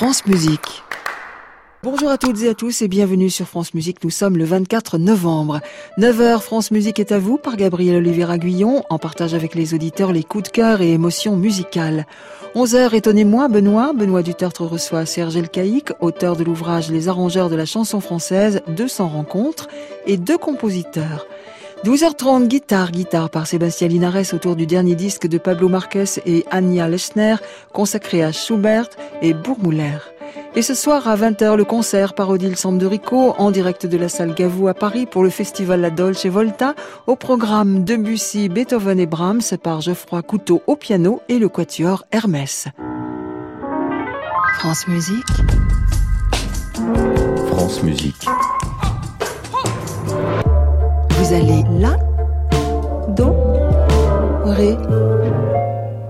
France Musique. Bonjour à toutes et à tous et bienvenue sur France Musique. Nous sommes le 24 novembre. 9h, France Musique est à vous par Gabriel Olivier Guillon en partage avec les auditeurs les coups de cœur et émotions musicales. 11h, étonnez-moi, Benoît. Benoît Dutertre reçoit Serge Elkaïk, auteur de l'ouvrage Les arrangeurs de la chanson française, 200 rencontres et deux compositeurs. 12h30, guitare, guitare par Sébastien Linares autour du dernier disque de Pablo Marquez et Anja Lechner, consacré à Schubert et Bourmouler. Et ce soir à 20h, le concert par Odile Sanderico en direct de la salle Gavou à Paris pour le festival La Dolce Volta au programme Debussy, Beethoven et Brahms par Geoffroy Couteau au piano et le quatuor Hermès. France Musique. France Musique. Vous allez là, do, ré.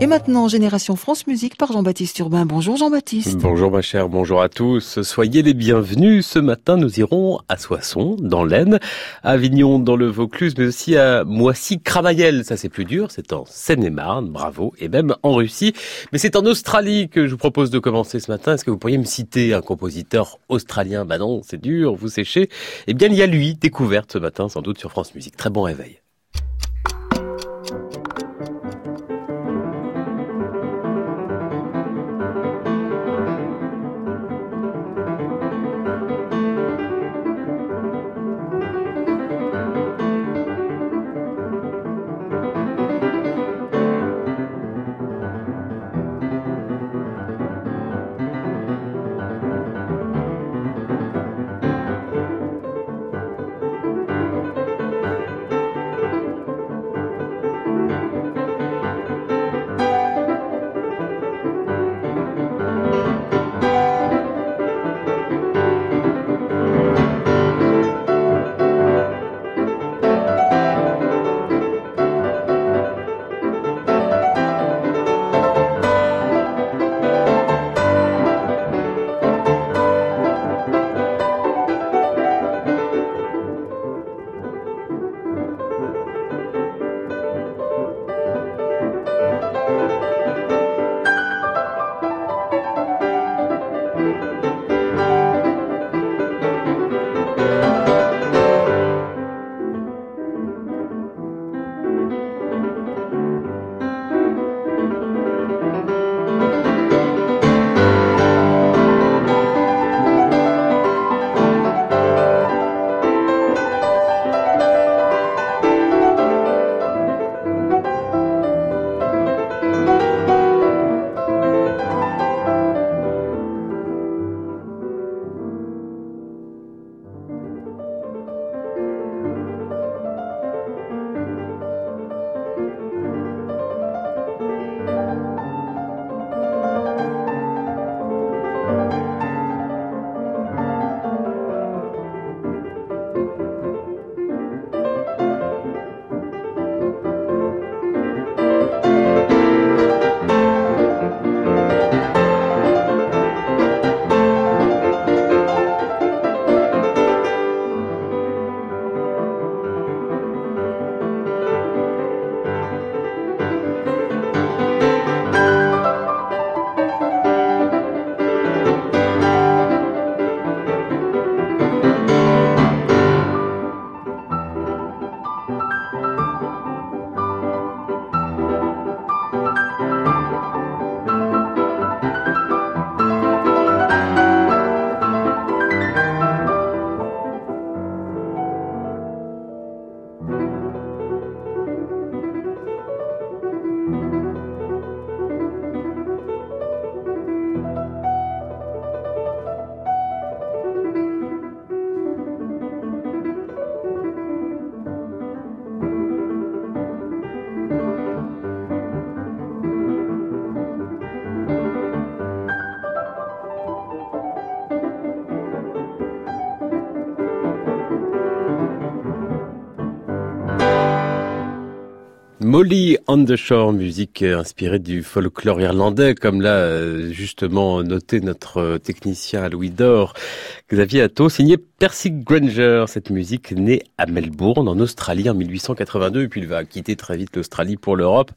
Et maintenant, Génération France Musique par Jean-Baptiste Urbain. Bonjour Jean-Baptiste. Bonjour ma chère, bonjour à tous. Soyez les bienvenus. Ce matin, nous irons à Soissons, dans l'Aisne, à Avignon, dans le Vaucluse, mais aussi à Moissy-Cramayel. Ça, c'est plus dur. C'est en Seine-et-Marne, bravo, et même en Russie. Mais c'est en Australie que je vous propose de commencer ce matin. Est-ce que vous pourriez me citer un compositeur australien? Bah non, c'est dur, vous séchez. Eh bien, il y a lui, découverte ce matin, sans doute sur France Musique. Très bon réveil. lì on the Shore, musique inspirée du folklore irlandais, comme l'a justement noté notre technicien Louis Dor, Xavier Atto, signé Percy Granger. Cette musique née à Melbourne, en Australie, en 1882, et puis il va quitter très vite l'Australie pour l'Europe.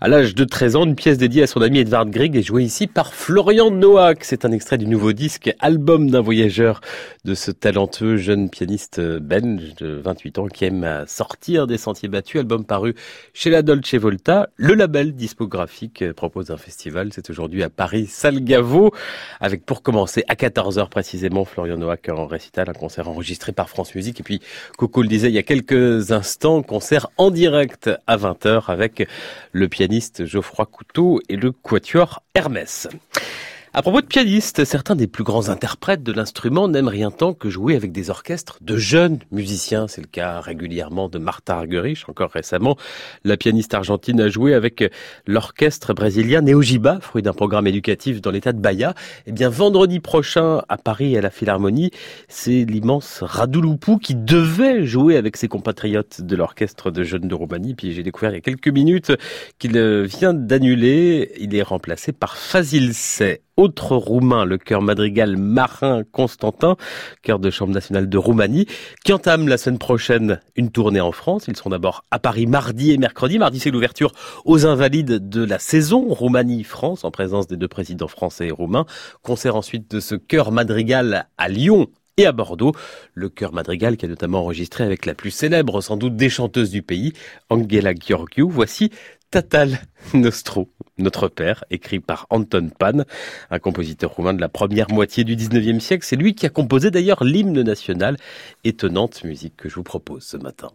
À l'âge de 13 ans, une pièce dédiée à son ami Edvard Grieg est jouée ici par Florian Noack. C'est un extrait du nouveau disque, album d'un voyageur de ce talentueux jeune pianiste belge de 28 ans qui aime sortir des sentiers battus. Album paru chez la Dolce Volta. Le label discographique propose un festival. C'est aujourd'hui à Paris, Salgavo, avec pour commencer à 14h précisément Florian Noack en récital, un concert enregistré par France Musique. Et puis Coco le disait il y a quelques instants, concert en direct à 20h avec le pianiste Geoffroy Couteau et le quatuor Hermès. À propos de pianistes, certains des plus grands interprètes de l'instrument n'aiment rien tant que jouer avec des orchestres de jeunes musiciens. C'est le cas régulièrement de Martha Argerich. Encore récemment, la pianiste argentine a joué avec l'orchestre brésilien Neojiba, fruit d'un programme éducatif dans l'état de Bahia. Eh bien, vendredi prochain, à Paris, à la Philharmonie, c'est l'immense Radouloupou qui devait jouer avec ses compatriotes de l'orchestre de jeunes de Roumanie. Puis j'ai découvert il y a quelques minutes qu'il vient d'annuler. Il est remplacé par Fazil Say autre roumain, le chœur madrigal Marin Constantin, chœur de Chambre nationale de Roumanie, qui entame la semaine prochaine une tournée en France. Ils sont d'abord à Paris mardi et mercredi. Mardi, c'est l'ouverture aux Invalides de la saison Roumanie-France, en présence des deux présidents français et roumains. Concert ensuite de ce chœur madrigal à Lyon et à Bordeaux. Le chœur madrigal qui a notamment enregistré avec la plus célèbre, sans doute, des chanteuses du pays, Angela Gheorghiu. Voici Tatal Nostro, notre père, écrit par Anton Pan, un compositeur roumain de la première moitié du 19e siècle. C'est lui qui a composé d'ailleurs l'hymne national. Étonnante musique que je vous propose ce matin.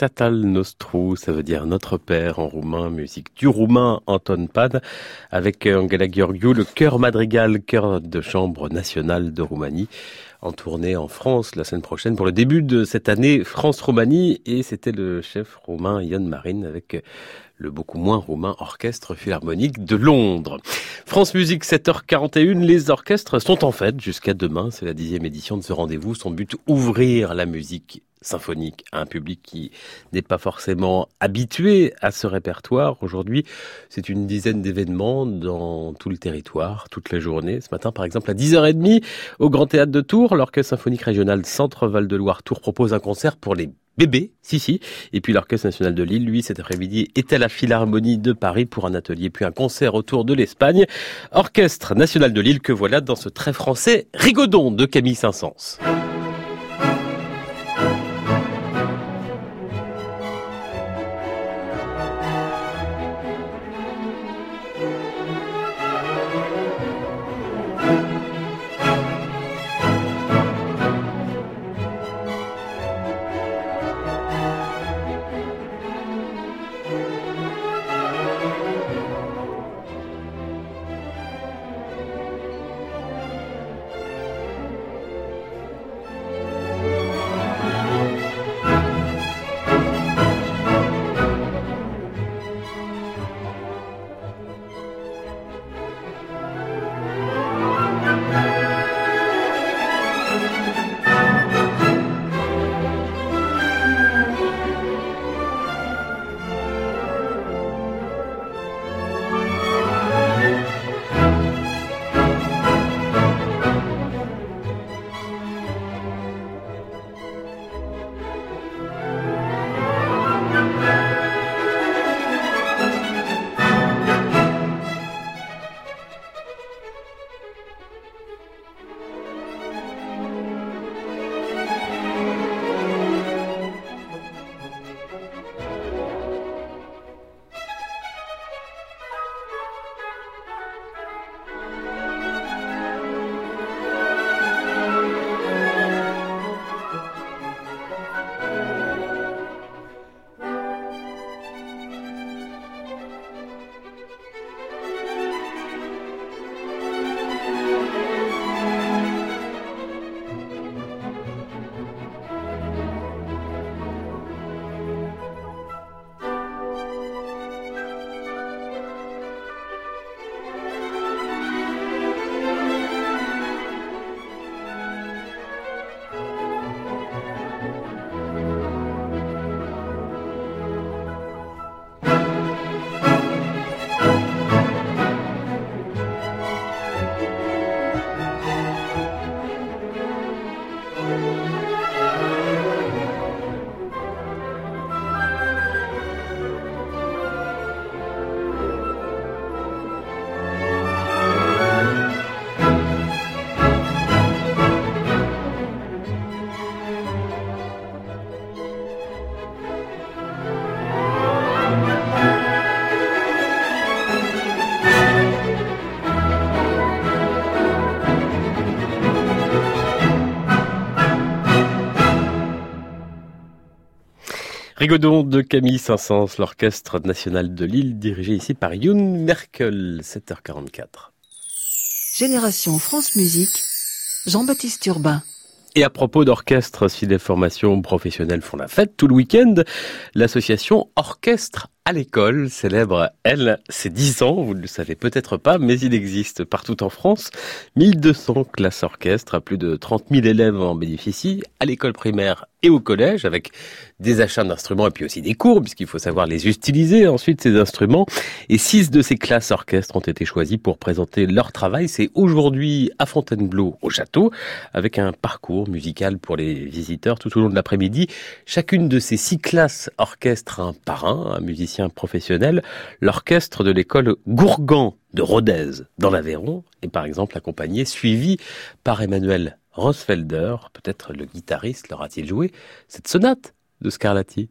Tatal Nostru, ça veut dire notre père en roumain, musique du roumain Anton Pad, avec Angela Gheorghiu, le chœur madrigal, chœur de chambre national de Roumanie, en tournée en France la semaine prochaine pour le début de cette année France-Roumanie, et c'était le chef roumain Yann Marine avec le beaucoup moins roumain Orchestre Philharmonique de Londres. France Musique 7h41, les orchestres sont en fête jusqu'à demain, c'est la dixième édition de ce rendez-vous. Son but, ouvrir la musique symphonique à un public qui n'est pas forcément habitué à ce répertoire. Aujourd'hui, c'est une dizaine d'événements dans tout le territoire, toute la journée. Ce matin, par exemple, à 10h30, au Grand Théâtre de Tours, l'Orchestre Symphonique Régional Centre-Val de Loire Tours propose un concert pour les bébés, si si. Et puis l'Orchestre National de Lille, lui, cet après-midi, est à la Philharmonie de Paris pour un atelier, puis un concert autour de l'Espagne. Orchestre National de Lille que voilà dans ce très français Rigodon de Camille Saint-Saëns. Rigodon de Camille Saint-Saëns, l'Orchestre National de Lille, dirigé ici par Youn Merkel, 7h44. Génération France Musique, Jean-Baptiste Urbain. Et à propos d'orchestre, si les formations professionnelles font la fête tout le week-end, l'association Orchestre à l'école célèbre, elle, ses 10 ans, vous ne le savez peut-être pas, mais il existe partout en France 1200 classes orchestres, plus de 30 000 élèves en bénéficient, à l'école primaire et au collège, avec des achats d'instruments et puis aussi des cours, puisqu'il faut savoir les utiliser ensuite, ces instruments. Et six de ces classes orchestres ont été choisies pour présenter leur travail. C'est aujourd'hui à Fontainebleau, au château, avec un parcours musical pour les visiteurs tout au long de l'après-midi. Chacune de ces six classes orchestres un parrain, un musicien professionnel. L'orchestre de l'école Gourgan de Rodez, dans l'Aveyron, est par exemple accompagné, suivi par Emmanuel Rosfelder, peut-être le guitariste, leur a-t-il joué cette sonate de Scarlatti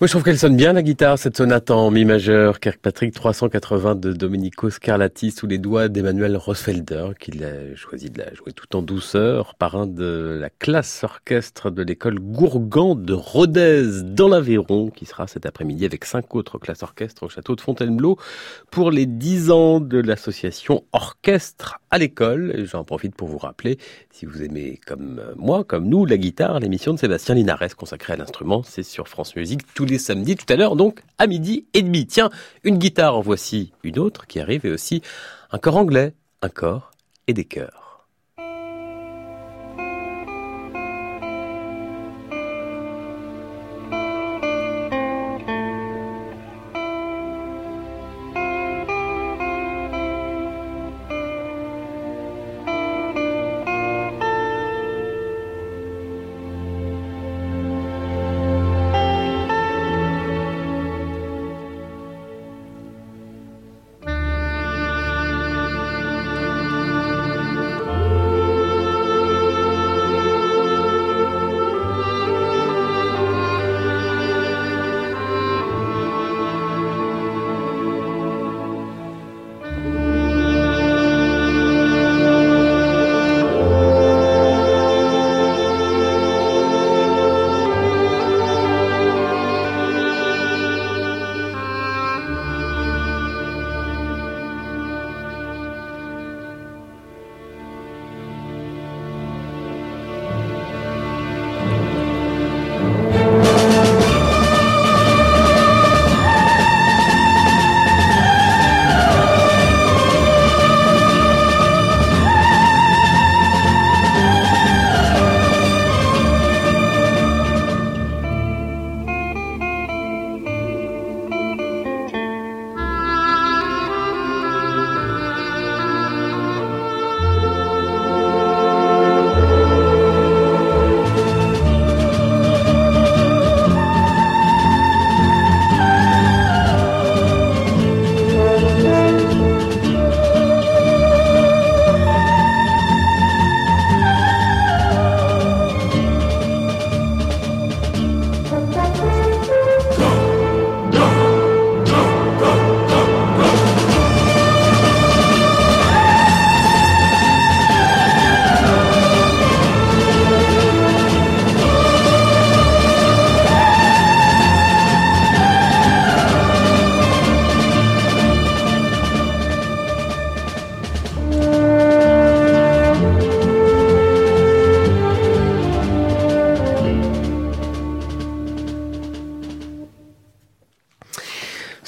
Moi, je trouve qu'elle sonne bien, la guitare, cette sonate en mi majeur, Kirkpatrick 380 de Domenico Scarlatti sous les doigts d'Emmanuel Rosfelder, qu'il a choisi de la jouer tout en douceur, parrain de la classe orchestre de l'école Gourgan de Rodez, dans l'Aveyron, qui sera cet après-midi avec cinq autres classes orchestres au château de Fontainebleau pour les dix ans de l'association Orchestre à l'école. J'en profite pour vous rappeler, si vous aimez comme moi, comme nous, la guitare, l'émission de Sébastien Linares consacrée à l'instrument, c'est sur France Musique tous les samedis tout à l'heure, donc à midi et demi. Tiens, une guitare, en voici une autre qui arrive et aussi un corps anglais, un corps et des chœurs.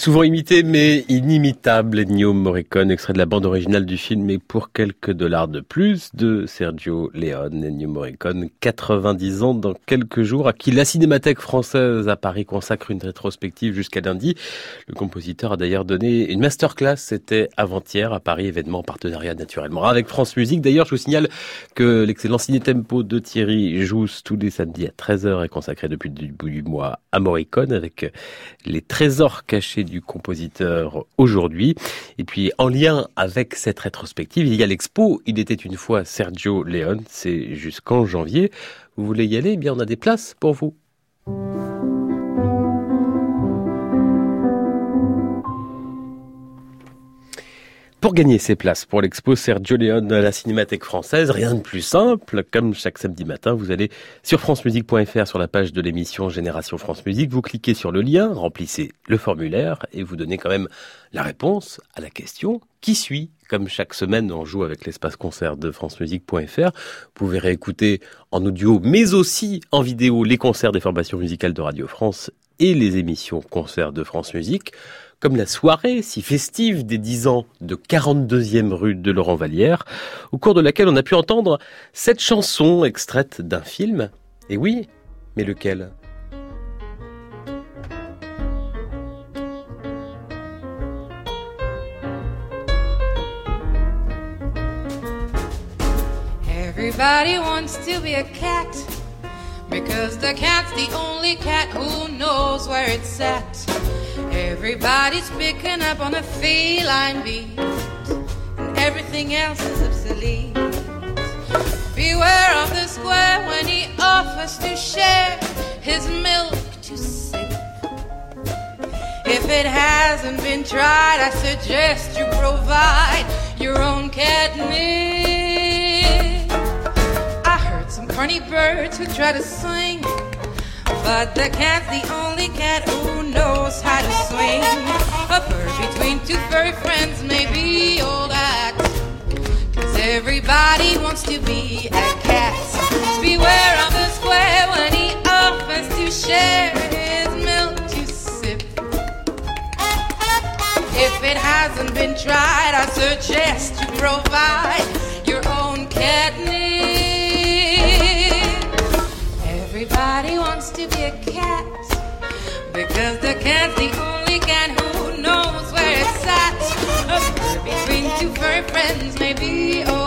Souvent imité mais inimitable, Ennio Morricone, extrait de la bande originale du film et pour quelques dollars de plus de Sergio Leone, Ennio Morricone, 90 ans dans quelques jours, à qui la Cinémathèque française à Paris consacre une rétrospective jusqu'à lundi. Le compositeur a d'ailleurs donné une masterclass, c'était avant-hier à Paris, événement en partenariat naturellement avec France Musique. D'ailleurs, je vous signale que l'excellent ciné tempo de Thierry Jousse tous les samedis à 13h est consacré depuis le début du mois à Morricone avec les trésors cachés du compositeur aujourd'hui. Et puis en lien avec cette rétrospective, il y a l'expo Il était une fois Sergio Leone, c'est jusqu'en janvier. Vous voulez y aller Eh bien on a des places pour vous. Pour gagner ces places pour l'expo Sergio Leone à la Cinémathèque française, rien de plus simple. Comme chaque samedi matin, vous allez sur francemusique.fr sur la page de l'émission Génération France Musique, vous cliquez sur le lien, remplissez le formulaire et vous donnez quand même la réponse à la question qui suit. Comme chaque semaine, on joue avec l'espace concert de francemusique.fr. Vous pouvez réécouter en audio, mais aussi en vidéo, les concerts des formations musicales de Radio France et les émissions concerts de France Musique comme la soirée si festive des 10 ans de 42e rue de Laurent Vallière, au cours de laquelle on a pu entendre cette chanson extraite d'un film. Et oui, mais lequel? Everybody wants to be a cat because the cat's the only cat who knows where it's at. Everybody's picking up on a feline beat, and everything else is obsolete. Beware of the square when he offers to share his milk to sip. If it hasn't been tried, I suggest you provide your own catnip. Funny birds who try to sing, but the cat's the only cat who knows how to swing. A bird between two furry friends may be all that. Cause everybody wants to be a cat. Beware of the square when he offers to share his milk to sip. If it hasn't been tried, I suggest you provide Everybody wants to be a cat because the cat's the only cat who knows where it's at. Between two furry friends may be oh.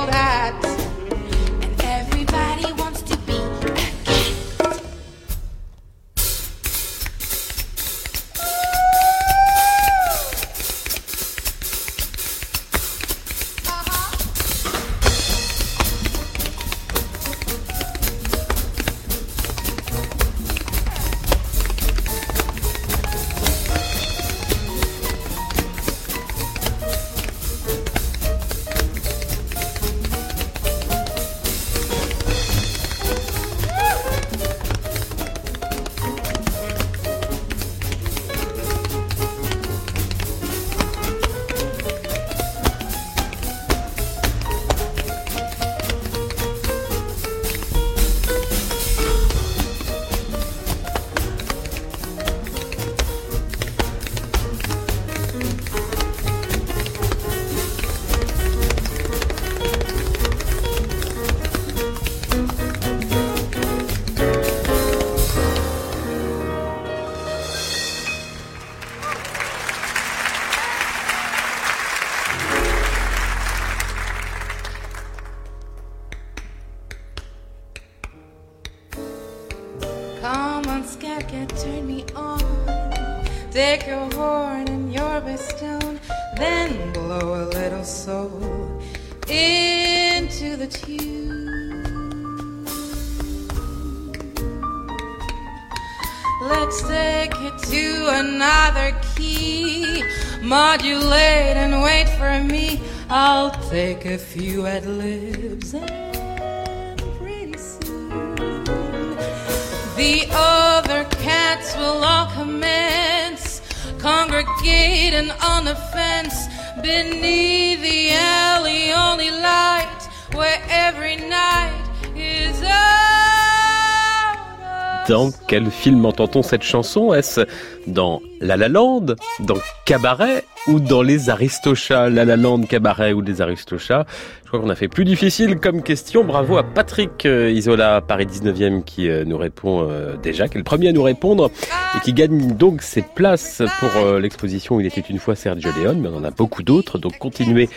The other cats will all commence. Congregating on the fence. Beneath the alley only light where every night Dans quel film entend-on cette chanson? Est-ce dans La La dans Cabaret ou dans Les Aristochats? La La Cabaret ou Les Aristochats? Je crois qu'on a fait plus difficile comme question. Bravo à Patrick euh, Isola, Paris 19e, qui euh, nous répond euh, déjà, qui est le premier à nous répondre et qui gagne donc ses places pour l'exposition Il était une fois Sergio Leone, mais on en a beaucoup d'autres, donc continuez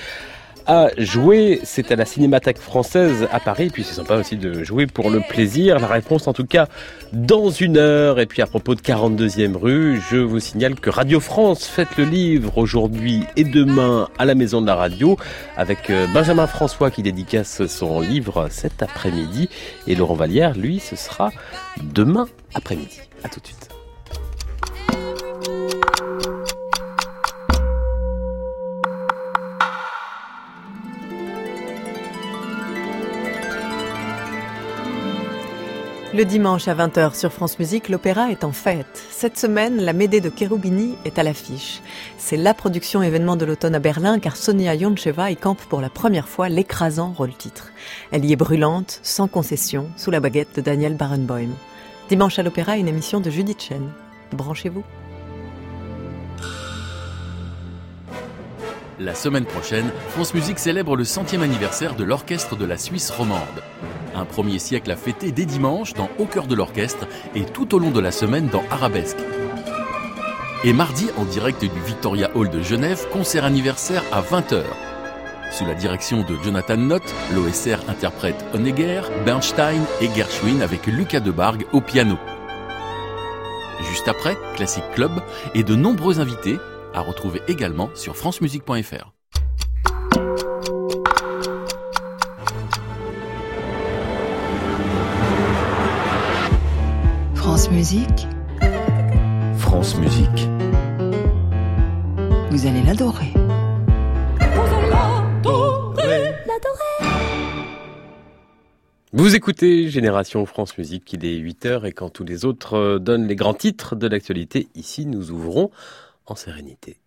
à jouer. C'est à la Cinémathèque française à Paris. Et puis c'est sympa aussi de jouer pour le plaisir. La réponse en tout cas dans une heure. Et puis à propos de 42e rue, je vous signale que Radio France fête le livre aujourd'hui et demain à la Maison de la Radio avec euh, Benjamin François qui dédicace son livre cet après-midi. Et Laurent Vallière, lui, ce sera demain après-midi. À tout de suite. Le dimanche à 20h sur France Musique, l'opéra est en fête. Cette semaine, la Médée de Cherubini est à l'affiche. C'est la production événement de l'automne à Berlin car Sonia Yoncheva y campe pour la première fois l'écrasant rôle-titre. Elle y est brûlante, sans concession, sous la baguette de Daniel Barenboim. Dimanche à l'opéra, une émission de Judith Chen. Branchez-vous. La semaine prochaine, France Musique célèbre le centième anniversaire de l'Orchestre de la Suisse romande. Un premier siècle à fêter dès dimanche dans Au cœur de l'orchestre et tout au long de la semaine dans Arabesque. Et mardi, en direct du Victoria Hall de Genève, concert anniversaire à 20h. Sous la direction de Jonathan Nott, l'OSR interprète Honegger, Bernstein et Gershwin avec Lucas Debargue au piano. Juste après, Classic Club et de nombreux invités à retrouver également sur francemusique.fr. France Musique, France Musique. vous allez l'adorer. Vous écoutez Génération France Musique, il est 8h et quand tous les autres euh, donnent les grands titres de l'actualité, ici nous ouvrons en sérénité.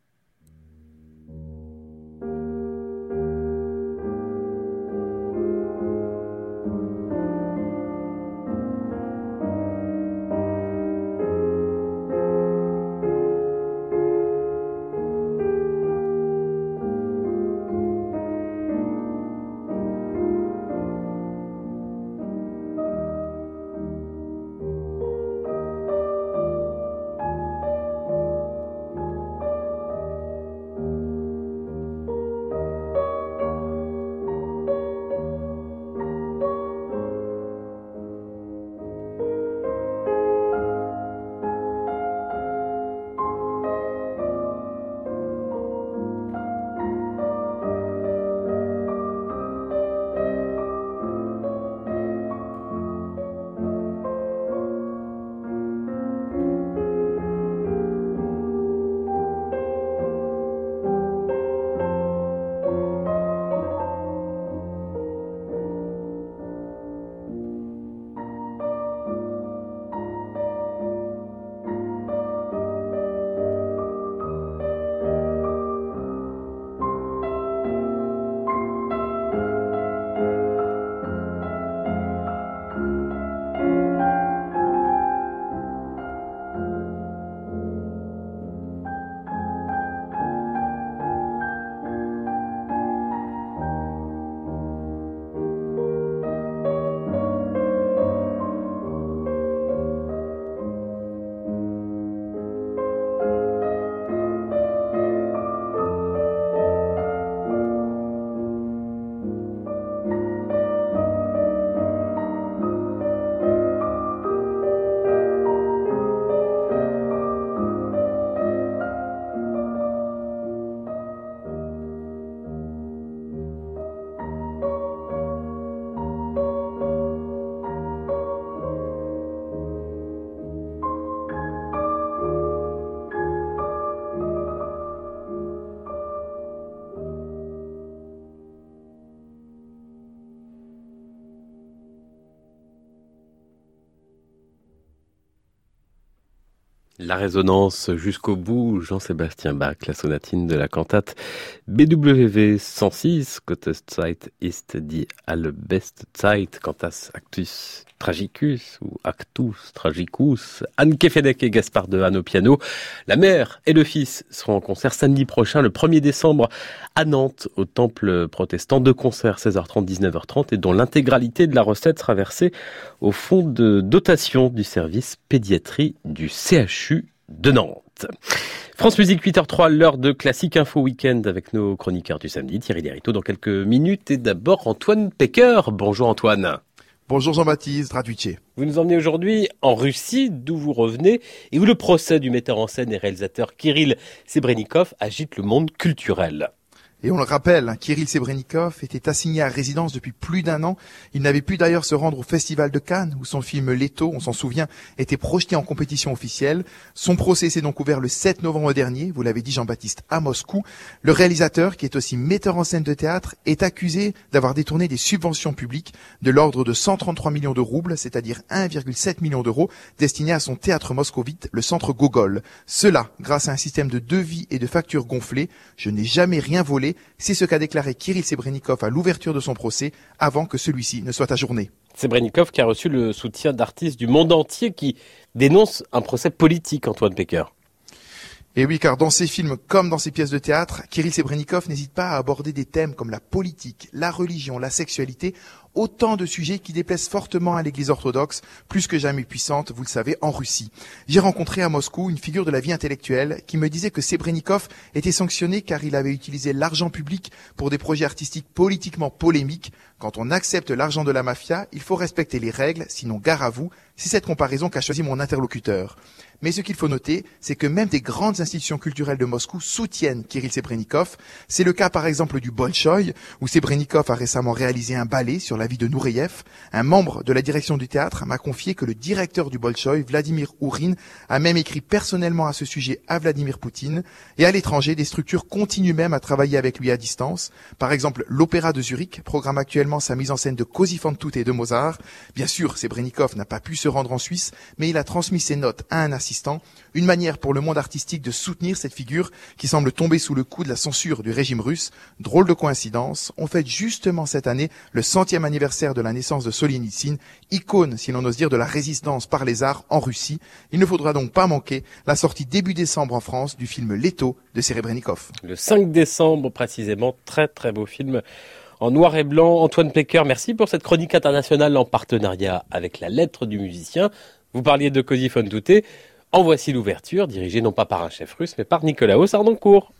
La résonance jusqu'au bout, Jean-Sébastien Bach, la sonatine de la cantate BWV 106, Gottes Zeit ist die allerbeste Zeit, Cantas Actus Tragicus ou Actus Tragicus, Anne Kefedek et Gaspard de Hahn au piano. La mère et le fils seront en concert samedi prochain, le 1er décembre, à Nantes, au temple protestant. Deux concerts, 16h30, 19h30, et dont l'intégralité de la recette sera versée au fonds de dotation du service pédiatrie du CHU de Nantes. France Musique 8h03, l'heure de classique info week-end avec nos chroniqueurs du samedi, Thierry Derito dans quelques minutes et d'abord Antoine Pecker. Bonjour Antoine. Bonjour Jean-Baptiste, Radouiché. Vous nous emmenez aujourd'hui en Russie, d'où vous revenez, et où le procès du metteur en scène et réalisateur Kirill Sebrenikov agite le monde culturel. Et on le rappelle, hein, Kirill Sebrenikov était assigné à résidence depuis plus d'un an. Il n'avait pu d'ailleurs se rendre au Festival de Cannes, où son film Leto, on s'en souvient, était projeté en compétition officielle. Son procès s'est donc ouvert le 7 novembre dernier, vous l'avez dit Jean-Baptiste, à Moscou. Le réalisateur, qui est aussi metteur en scène de théâtre, est accusé d'avoir détourné des subventions publiques de l'ordre de 133 millions de roubles, c'est-à-dire 1,7 million d'euros, destinés à son théâtre moscovite, le centre Gogol. Cela, grâce à un système de devis et de factures gonflées. Je n'ai jamais rien volé c'est ce qu'a déclaré Kirill Sebrenikov à l'ouverture de son procès avant que celui-ci ne soit ajourné. Sebrenikov qui a reçu le soutien d'artistes du monde entier qui dénoncent un procès politique, Antoine Pecker. Et oui, car dans ses films comme dans ses pièces de théâtre, Kirill Sebrenikov n'hésite pas à aborder des thèmes comme la politique, la religion, la sexualité, autant de sujets qui déplaisent fortement à l'Église orthodoxe, plus que jamais puissante, vous le savez, en Russie. J'ai rencontré à Moscou une figure de la vie intellectuelle qui me disait que Sebrenikov était sanctionné car il avait utilisé l'argent public pour des projets artistiques politiquement polémiques. Quand on accepte l'argent de la mafia, il faut respecter les règles, sinon gare à vous. C'est cette comparaison qu'a choisi mon interlocuteur. Mais ce qu'il faut noter, c'est que même des grandes institutions culturelles de Moscou soutiennent Kirill Sebrenikov. C'est le cas par exemple du Bolchoï, où Sebrenikov a récemment réalisé un ballet sur la vie de Nureyev. Un membre de la direction du théâtre m'a confié que le directeur du Bolchoï, Vladimir Ourin, a même écrit personnellement à ce sujet à Vladimir Poutine. Et à l'étranger, des structures continuent même à travailler avec lui à distance. Par exemple, l'Opéra de Zurich programme actuellement sa mise en scène de Così fan tutte et de Mozart. Bien sûr, Sebrenikov n'a pas pu se rendre en Suisse, mais il a transmis ses notes à un assistant, une manière pour le monde artistique de soutenir cette figure qui semble tomber sous le coup de la censure du régime russe. Drôle de coïncidence, on fête justement cette année le centième anniversaire de la naissance de Solzhenitsyn, icône, si l'on ose dire, de la résistance par les arts en Russie. Il ne faudra donc pas manquer la sortie début décembre en France du film Leto de Serebrennikov. Le 5 décembre précisément, très très beau film en noir et blanc. Antoine Pecker, merci pour cette chronique internationale en partenariat avec la lettre du musicien. Vous parliez de Cosi Fontouté. En voici l'ouverture, dirigée non pas par un chef russe, mais par Nicolas Sardoncourt.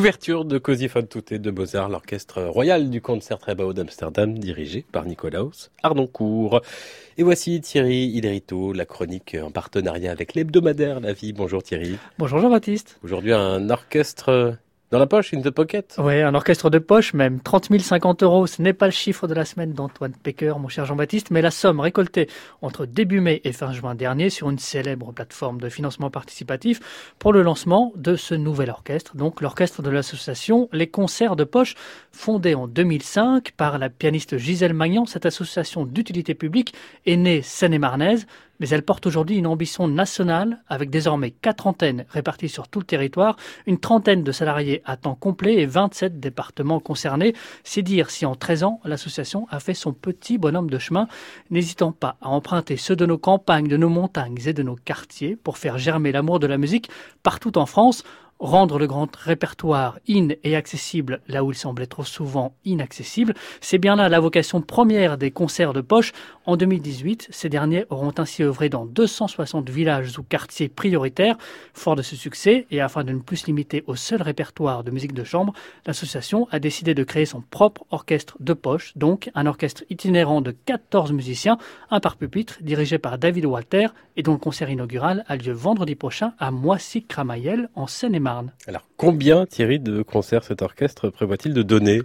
L'ouverture de Così fan tutte de Mozart, l'orchestre royal du Concertgebouw d'Amsterdam, dirigé par Nicolaus Arnoncourt. Et voici Thierry Iderito, la chronique en partenariat avec l'hebdomadaire La Vie. Bonjour Thierry. Bonjour Jean-Baptiste. Aujourd'hui un orchestre dans la poche, in the pocket Oui, un orchestre de poche, même 30 050 euros. Ce n'est pas le chiffre de la semaine d'Antoine Pecker, mon cher Jean-Baptiste, mais la somme récoltée entre début mai et fin juin dernier sur une célèbre plateforme de financement participatif pour le lancement de ce nouvel orchestre, donc l'orchestre de l'association Les Concerts de Poche, fondée en 2005 par la pianiste Gisèle Magnan. Cette association d'utilité publique est née seine-et-marnaise mais elle porte aujourd'hui une ambition nationale avec désormais quatre antennes réparties sur tout le territoire, une trentaine de salariés à temps complet et 27 départements concernés. C'est dire si en 13 ans, l'association a fait son petit bonhomme de chemin, n'hésitant pas à emprunter ceux de nos campagnes, de nos montagnes et de nos quartiers pour faire germer l'amour de la musique partout en France rendre le grand répertoire in et accessible là où il semblait trop souvent inaccessible, c'est bien là la vocation première des concerts de poche. En 2018, ces derniers auront ainsi œuvré dans 260 villages ou quartiers prioritaires. Fort de ce succès, et afin de ne plus se limiter au seul répertoire de musique de chambre, l'association a décidé de créer son propre orchestre de poche, donc un orchestre itinérant de 14 musiciens, un par pupitre, dirigé par David Walter, et dont le concert inaugural a lieu vendredi prochain à Moissy-Cramayel, en Seine-et-Marne. Alors combien, Thierry, de concerts cet orchestre prévoit-il de donner?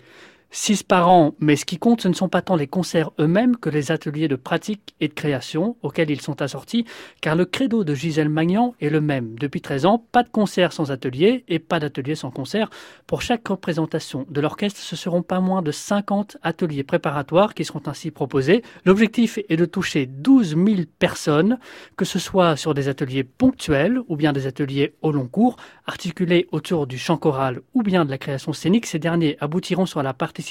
Six par an, mais ce qui compte, ce ne sont pas tant les concerts eux-mêmes que les ateliers de pratique et de création auxquels ils sont assortis, car le credo de Gisèle Magnan est le même. Depuis 13 ans, pas de concert sans atelier et pas d'atelier sans concert. Pour chaque représentation de l'orchestre, ce seront pas moins de 50 ateliers préparatoires qui seront ainsi proposés. L'objectif est de toucher 12 000 personnes, que ce soit sur des ateliers ponctuels ou bien des ateliers au long cours, articulés autour du chant choral ou bien de la création scénique. Ces derniers aboutiront sur la partie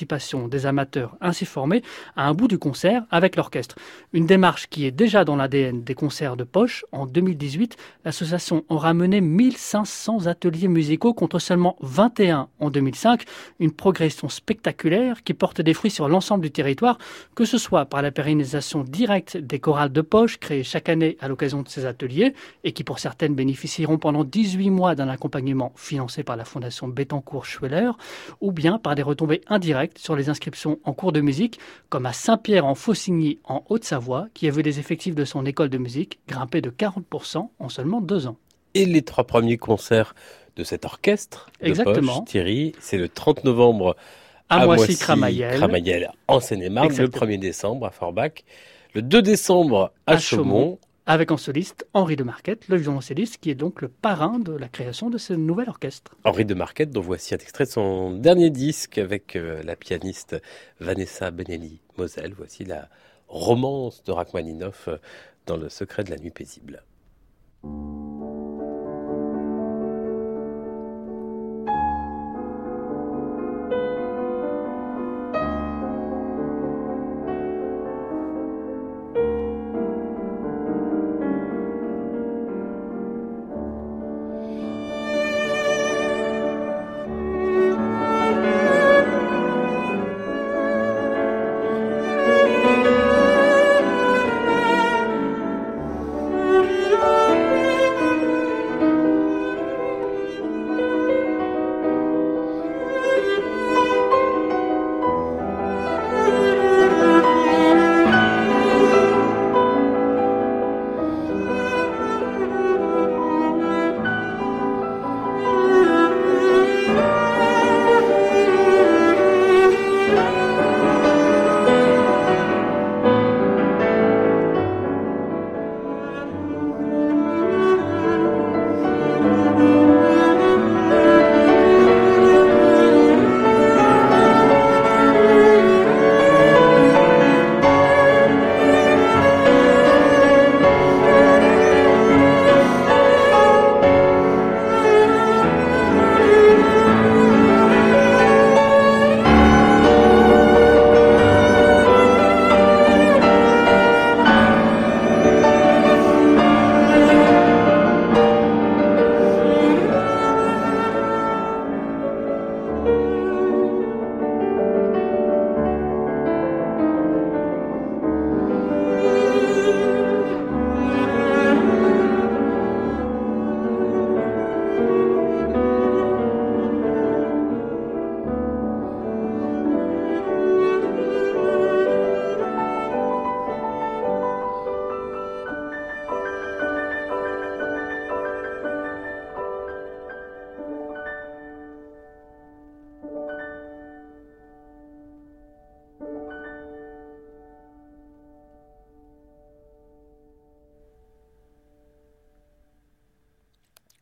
des amateurs ainsi formés à un bout du concert avec l'orchestre. Une démarche qui est déjà dans l'ADN des concerts de poche. En 2018, l'association aura mené 1500 ateliers musicaux contre seulement 21 en 2005. Une progression spectaculaire qui porte des fruits sur l'ensemble du territoire, que ce soit par la pérennisation directe des chorales de poche créées chaque année à l'occasion de ces ateliers et qui pour certaines bénéficieront pendant 18 mois d'un accompagnement financé par la Fondation Bettencourt-Schweller, ou bien par des retombées indirectes sur les inscriptions en cours de musique, comme à Saint-Pierre en Faucigny en Haute-Savoie, qui a vu les effectifs de son école de musique grimper de 40% en seulement deux ans. Et les trois premiers concerts de cet orchestre de Exactement. Poche, Thierry, c'est le 30 novembre à, Moissy-Cramayel, Cramayel, en Seine-et-Marne, le Exactement. 1er décembre à Forbach, le 2 décembre à, À Chaumont, Chaumont. Avec en soliste Henri de Marquette, le violoncelliste, qui est donc le parrain de la création de ce nouvel orchestre. Henri de Marquette, dont voici un extrait de son dernier disque avec euh, la pianiste Vanessa Benelli Moselle. Voici la romance de Rachmaninoff euh, dans Le secret de la nuit paisible.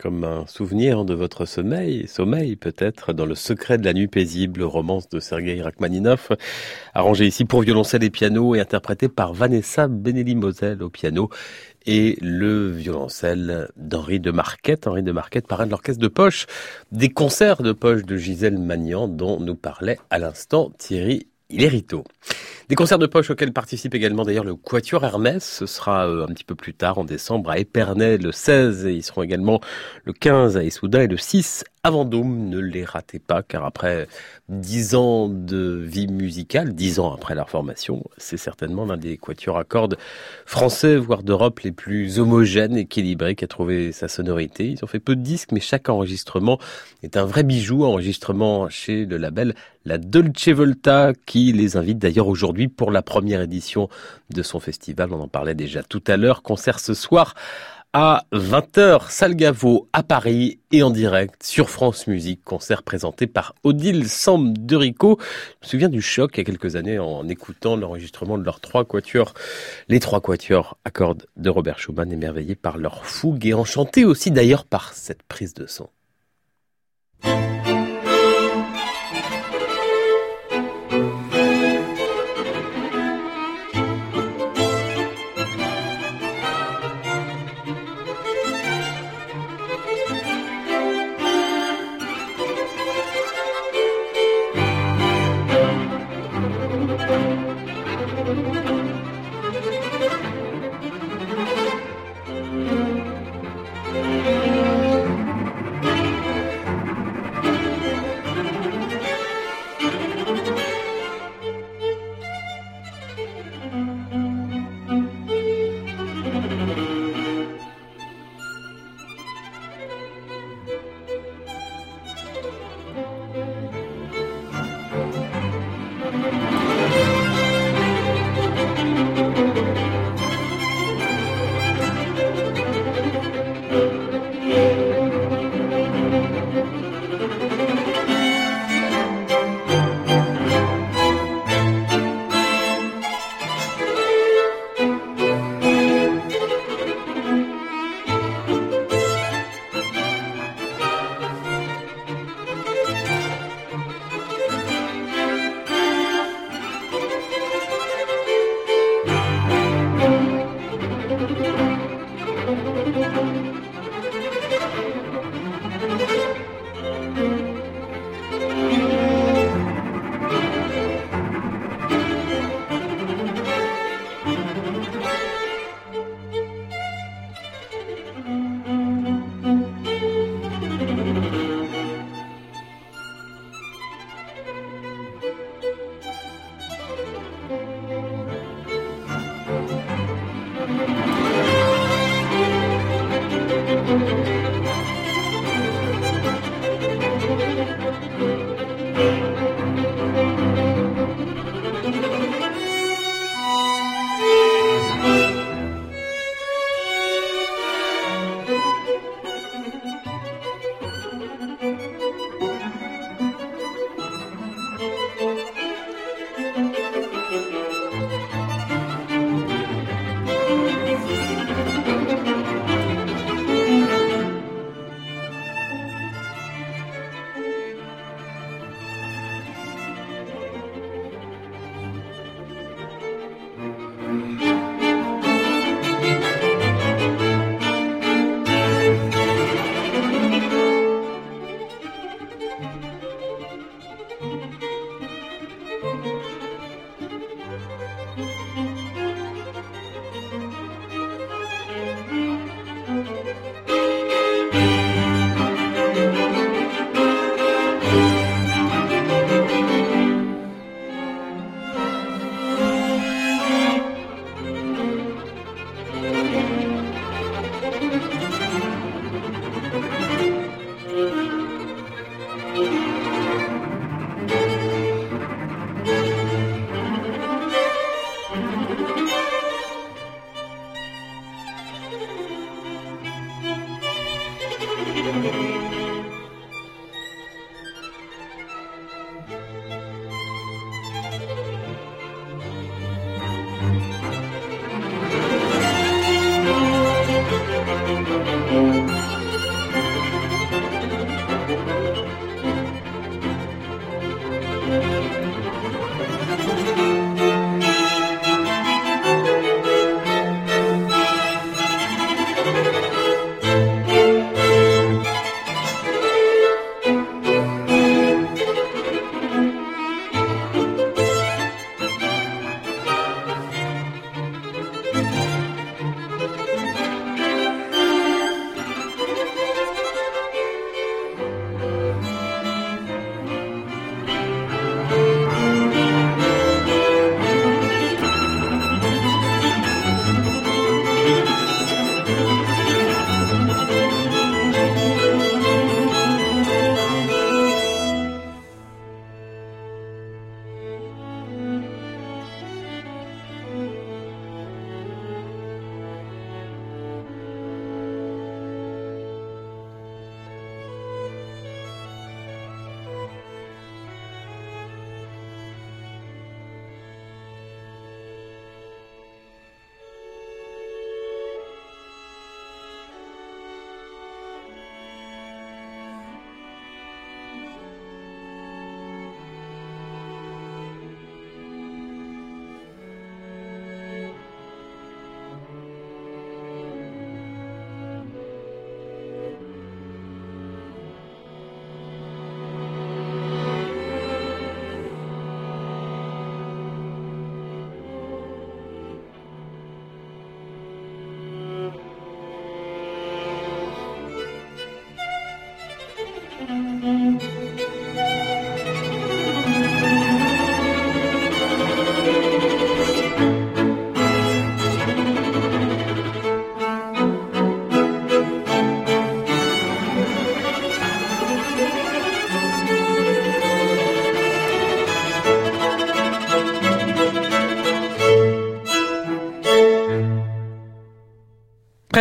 Comme un souvenir de votre sommeil, sommeil peut-être, dans le secret de la nuit paisible, romance de Sergei Rachmaninoff, arrangé ici pour violoncelle et piano et interprété par Vanessa Benelli-Moselle au piano et le violoncelle d'Henri de Marquette. Henri de Marquette, parrain de l'orchestre de poche, des concerts de poche de Gisèle Magnan dont nous parlait à l'instant Thierry Lériteau. Des concerts de poche auxquels participe également d'ailleurs le Quatuor Hermès. Ce sera euh, un petit peu plus tard en décembre à Épernay le 16 et ils seront également le 15 à Essouda et le 6 à Vendôme. Ne les ratez pas car après dix ans de vie musicale, dix ans après leur formation, c'est certainement l'un des quatuors à cordes français, voire d'Europe, les plus homogènes, équilibrés, qui a trouvé sa sonorité. Ils ont fait peu de disques, mais chaque enregistrement est un vrai bijou, enregistrement chez le label La Dolce Volta, qui les invite d'ailleurs aujourd'hui pour la première édition de son festival. On en parlait déjà tout à l'heure. Concert ce soir à 20h, Salgavo à Paris et en direct sur France Musique, concert présenté par Odile Sam de Rico. Je me souviens du choc il y a quelques années en écoutant l'enregistrement de leurs trois quatuors, les trois quatuors à cordes de Robert Schumann, émerveillé par leur fougue et enchanté aussi d'ailleurs par cette prise de son.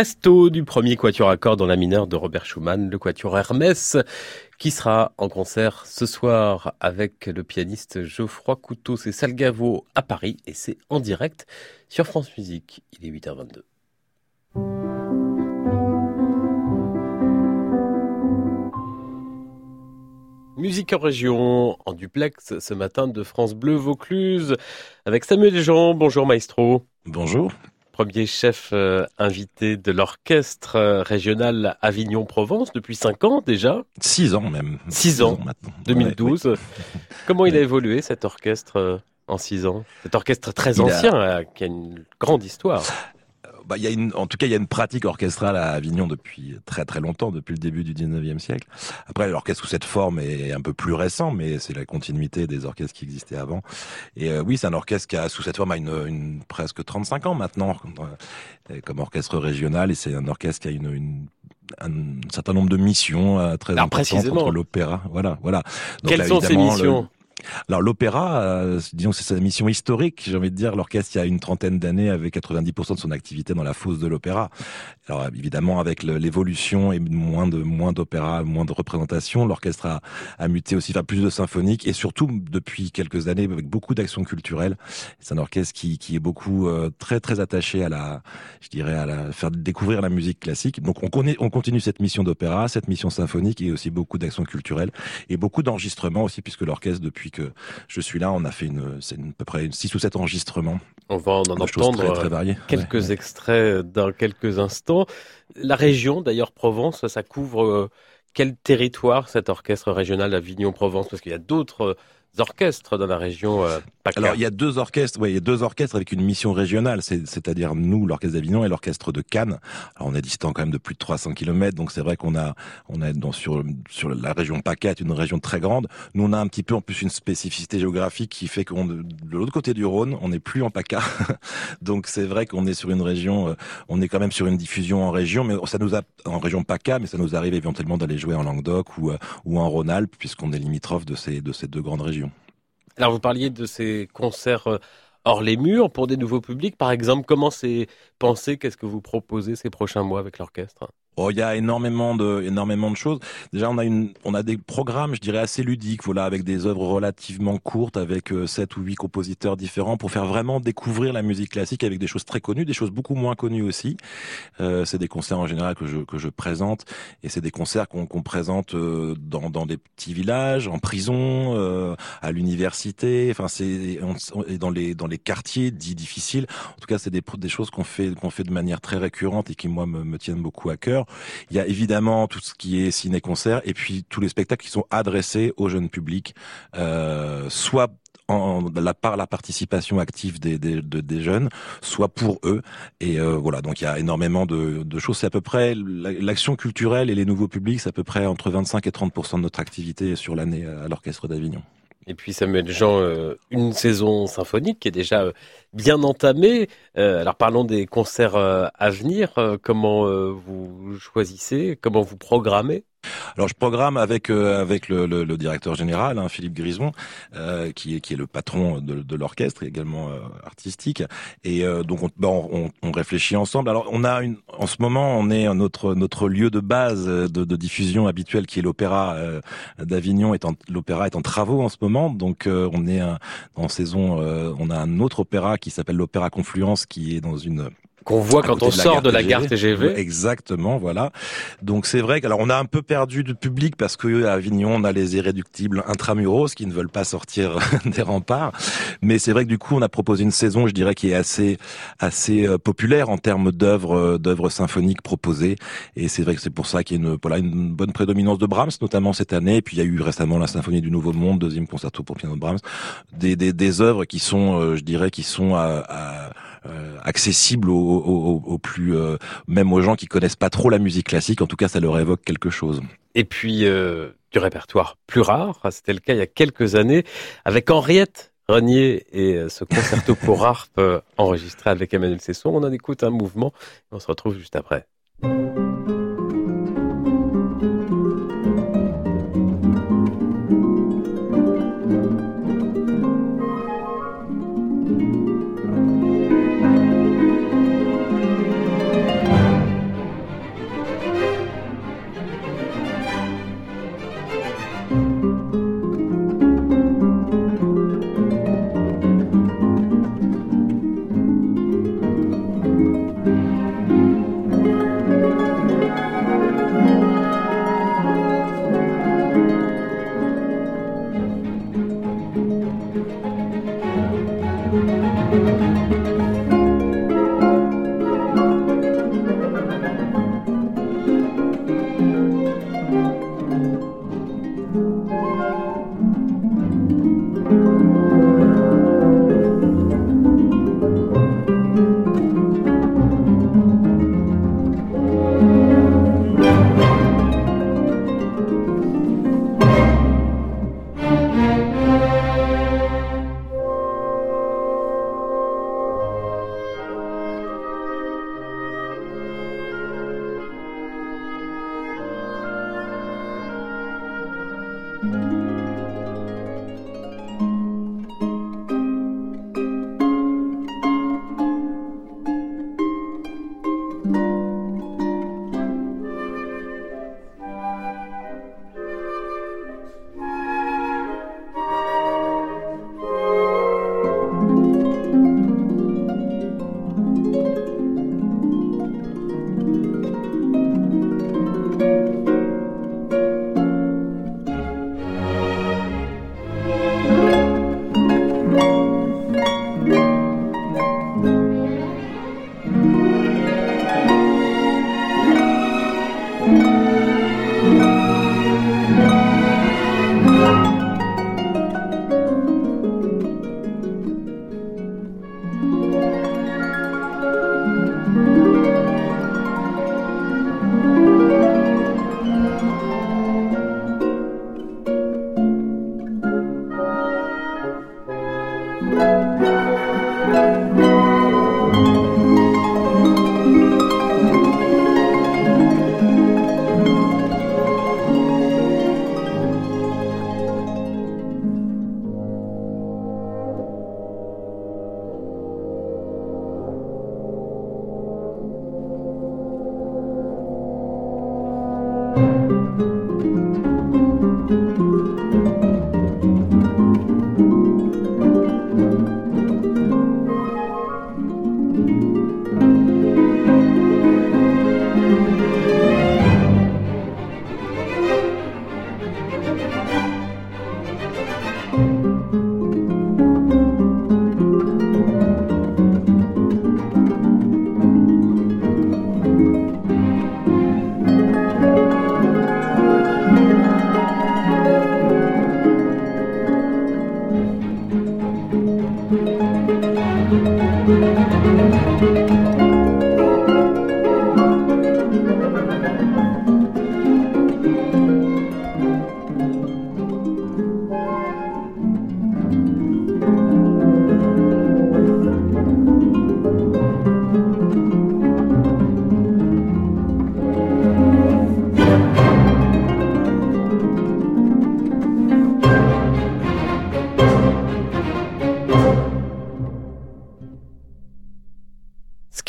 Presto du premier quatuor à cordes dans la mineure de Robert Schumann, le quatuor Hermès, qui sera en concert ce soir avec le pianiste Geoffroy Couteau. C'est Salgavo à Paris et c'est en direct sur France Musique. Il est 8h22. Musique en région, en duplex ce matin de France Bleu Vaucluse avec Samuel Jean. Bonjour maestro. Bonjour premier chef euh, invité de l'orchestre euh, régional Avignon-Provence depuis cinq ans déjà. Six ans même. Six ans, maintenant. 2012. Comment il a évolué cet orchestre euh, en six ans? Cet orchestre très ancien qui a une grande histoire bah, y a une, en tout cas, il y a une pratique orchestrale à Avignon depuis très très longtemps, depuis le début du 19e siècle. Après, l'orchestre sous cette forme est un peu plus récent, mais c'est la continuité des orchestres qui existaient avant. Et euh, oui, c'est un orchestre qui a sous cette forme a une, une presque 35 ans maintenant euh, comme orchestre régional, et c'est un orchestre qui a une, une un certain nombre de missions euh, très importantes entre l'opéra. Voilà, voilà. Donc, Quelles sont ces missions? Alors l'opéra, euh, disons c'est sa mission historique, j'ai envie de dire. L'orchestre, il y a une trentaine d'années, avait 90% de son activité dans la fosse de l'opéra. Alors évidemment, avec l'évolution et moins de moins d'opéra, moins de représentation, l'orchestre a, muté aussi vers plus de symphonique et surtout depuis quelques années avec beaucoup d'actions culturelles. C'est un orchestre qui, qui est beaucoup euh, très très attaché à la, je dirais à la faire découvrir la musique classique. Donc on connaît, on continue cette mission d'opéra, cette mission symphonique et aussi beaucoup d'actions culturelles et beaucoup d'enregistrements aussi puisque l'orchestre depuis que je suis là, on a fait une, c'est à peu près 6 ou 7 enregistrements. On va en, entendre très, très quelques extraits dans quelques instants. La région, d'ailleurs, Provence, ça couvre euh, quel territoire cet orchestre régional Avignon-Provence Parce qu'il y a d'autres orchestres dans la région euh, PACA. Alors il y a deux orchestres, ouais, il y a deux orchestres avec une mission régionale, c'est-à-dire nous, l'orchestre d'Avignon et l'orchestre de Cannes. Alors on est distant quand même de plus de 300 km, donc c'est vrai qu'on a, on est dans sur la région PACA, une région très grande. Nous on a un petit peu en plus une spécificité géographique qui fait qu'on de l'autre côté du Rhône, on n'est plus en PACA, donc c'est vrai qu'on est sur une région, euh, on est quand même sur une diffusion en région, mais ça nous a en région PACA, mais ça nous arrive éventuellement d'aller jouer en Languedoc ou euh, en Rhône-Alpes puisqu'on est limitrophe de ces deux grandes régions. Alors vous parliez de ces concerts euh, hors les murs pour des nouveaux publics, par exemple. Comment c'est pensé? Qu'est-ce que vous proposez ces prochains mois avec l'orchestre? Oh, il y a énormément de énormément de choses. Déjà, on a une on a des programmes, je dirais assez ludiques, voilà, avec des œuvres relativement courtes, avec euh, sept ou huit compositeurs différents, pour faire vraiment découvrir la musique classique avec des choses très connues, des choses beaucoup moins connues aussi. Euh, c'est des concerts en général que je que je présente, et c'est des concerts qu'on qu'on présente euh, dans dans des petits villages, en prison, euh, à l'université. Enfin, c'est dans les dans les quartiers dits difficiles. En tout cas, c'est des des choses qu'on fait qu'on fait de manière très récurrente et qui moi me, me tiennent beaucoup à cœur. Il y a évidemment tout ce qui est ciné-concert et puis tous les spectacles qui sont adressés au jeune public, euh, soit en, la, par la participation active des, jeunes, soit pour eux. Et euh, voilà, donc il y a énormément de, de choses. C'est à peu près l'action culturelle et les nouveaux publics, c'est à peu près entre 25 et 30% de notre activité sur l'année à l'Orchestre d'Avignon. Et puis Samuel Jean, euh, une saison symphonique qui est déjà euh, bien entamée. Euh, alors parlons des concerts à venir. comment vous choisissez Comment vous programmez? Alors je programme avec euh, avec le, le, le, directeur général, hein, Philippe Grison, euh, qui est qui est le patron de, de l'orchestre, également euh, artistique, et euh, donc on, ben, on, on, réfléchit ensemble. Alors on a une, en ce moment on est notre notre lieu de base de, de diffusion habituel qui est l'opéra d'Avignon. L'opéra est en travaux en ce moment, donc on est en saison. on a un autre opéra qui s'appelle l'opéra Confluence, qui est dans une qu'on voit quand on sort de la gare TGV. Exactement, voilà. Donc c'est vrai qu'alors on a un peu perdu de public parce que à Avignon on a les irréductibles intramuros qui ne veulent pas sortir des remparts. Mais c'est vrai que du coup on a proposé une saison, je dirais, qui est assez assez euh, populaire en termes d'œuvres euh, d'œuvres symphoniques proposées. Et c'est vrai que c'est pour ça qu'il y a une voilà une bonne prédominance de Brahms notamment cette année. Et puis il y a eu récemment la symphonie du Nouveau Monde, deuxième concerto pour piano de Brahms, des des, des œuvres qui sont, euh, je dirais, qui sont à, à accessible aux, plus, euh, même aux gens qui connaissent pas trop la musique classique. En tout cas, ça leur évoque quelque chose. Et puis euh, du répertoire plus rare, c'était le cas il y a quelques années avec Henriette Renier et ce concerto pour harpe enregistré avec Emmanuel Cesson. On en écoute un mouvement et on se retrouve juste après.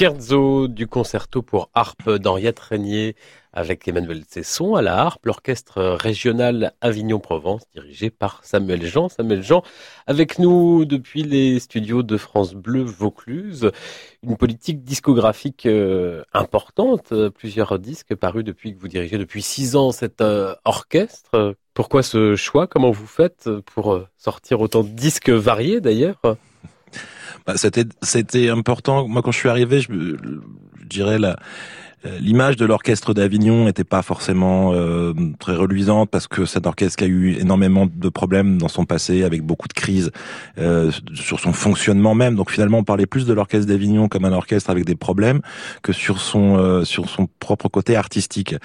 Scherzo du concerto pour harpe d'Henriette Régnier avec Emmanuel Cesson à la harpe, l'orchestre régional Avignon-Provence dirigé par Samuel Jean. Samuel Jean avec nous depuis les studios de France Bleu Vaucluse. Une politique discographique euh, importante, plusieurs disques parus depuis que vous dirigez depuis six ans cet euh, orchestre. Pourquoi ce choix? Comment vous faites pour euh, sortir autant de disques variés d'ailleurs? Bah, c'était c'était important. Moi, quand je suis arrivé, je, je dirais la l'image de l'orchestre d'Avignon n'était pas forcément euh, très reluisante parce que cet orchestre a eu énormément de problèmes dans son passé, avec beaucoup de crises euh, sur son fonctionnement même. Donc finalement, on parlait plus de l'orchestre d'Avignon comme un orchestre avec des problèmes que sur son sur son propre côté artistique.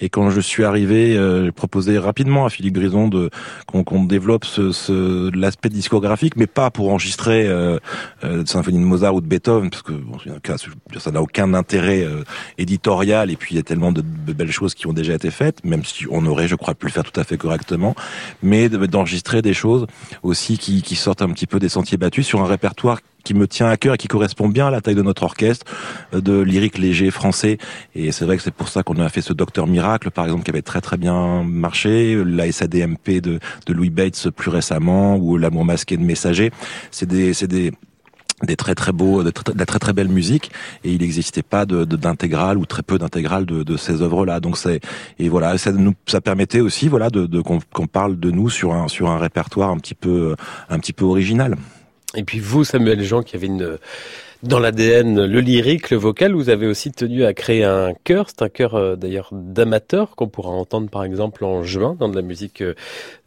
Et quand je suis arrivé, j'ai proposé rapidement à Philippe Grison de qu'on développe ce, ce l'aspect discographique, mais pas pour enregistrer euh, de symphonie de Mozart ou de Beethoven, parce que bon, ça n'a aucun intérêt et puis il y a tellement de, belles choses qui ont déjà été faites, même si on aurait, je crois, pu le faire tout à fait correctement, mais d'enregistrer des choses aussi qui, qui sortent un petit peu des sentiers battus sur un répertoire qui me tient à cœur et qui correspond bien à la taille de notre orchestre, euh, de lyrique léger français. Et c'est vrai que c'est pour ça qu'on a fait ce Docteur Miracle, par exemple, qui avait très très bien marché, la SADMP de, de Louis Bates plus récemment, ou L'amour masqué de Messager. C'est des, c'est des, des très très beaux, de, de très très belle musique et il n'existait pas de d'intégrale ou très peu d'intégrale de, de, ces œuvres-là. Donc c'est et voilà, ça nous ça permettait aussi voilà de, de qu'on parle de nous sur un sur un répertoire un petit peu un petit peu original. Et puis vous, Samuel Jean, qui avait une dans l'ADN le lyrique, le vocal, vous avez aussi tenu à créer un chœur. C'est un chœur euh, d'ailleurs d'amateur qu'on pourra entendre par exemple en juin dans de la musique euh,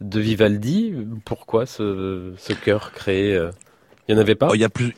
de Vivaldi. Pourquoi ce, ce chœur créé euh, il y en avait pas? Oh, Il y a plus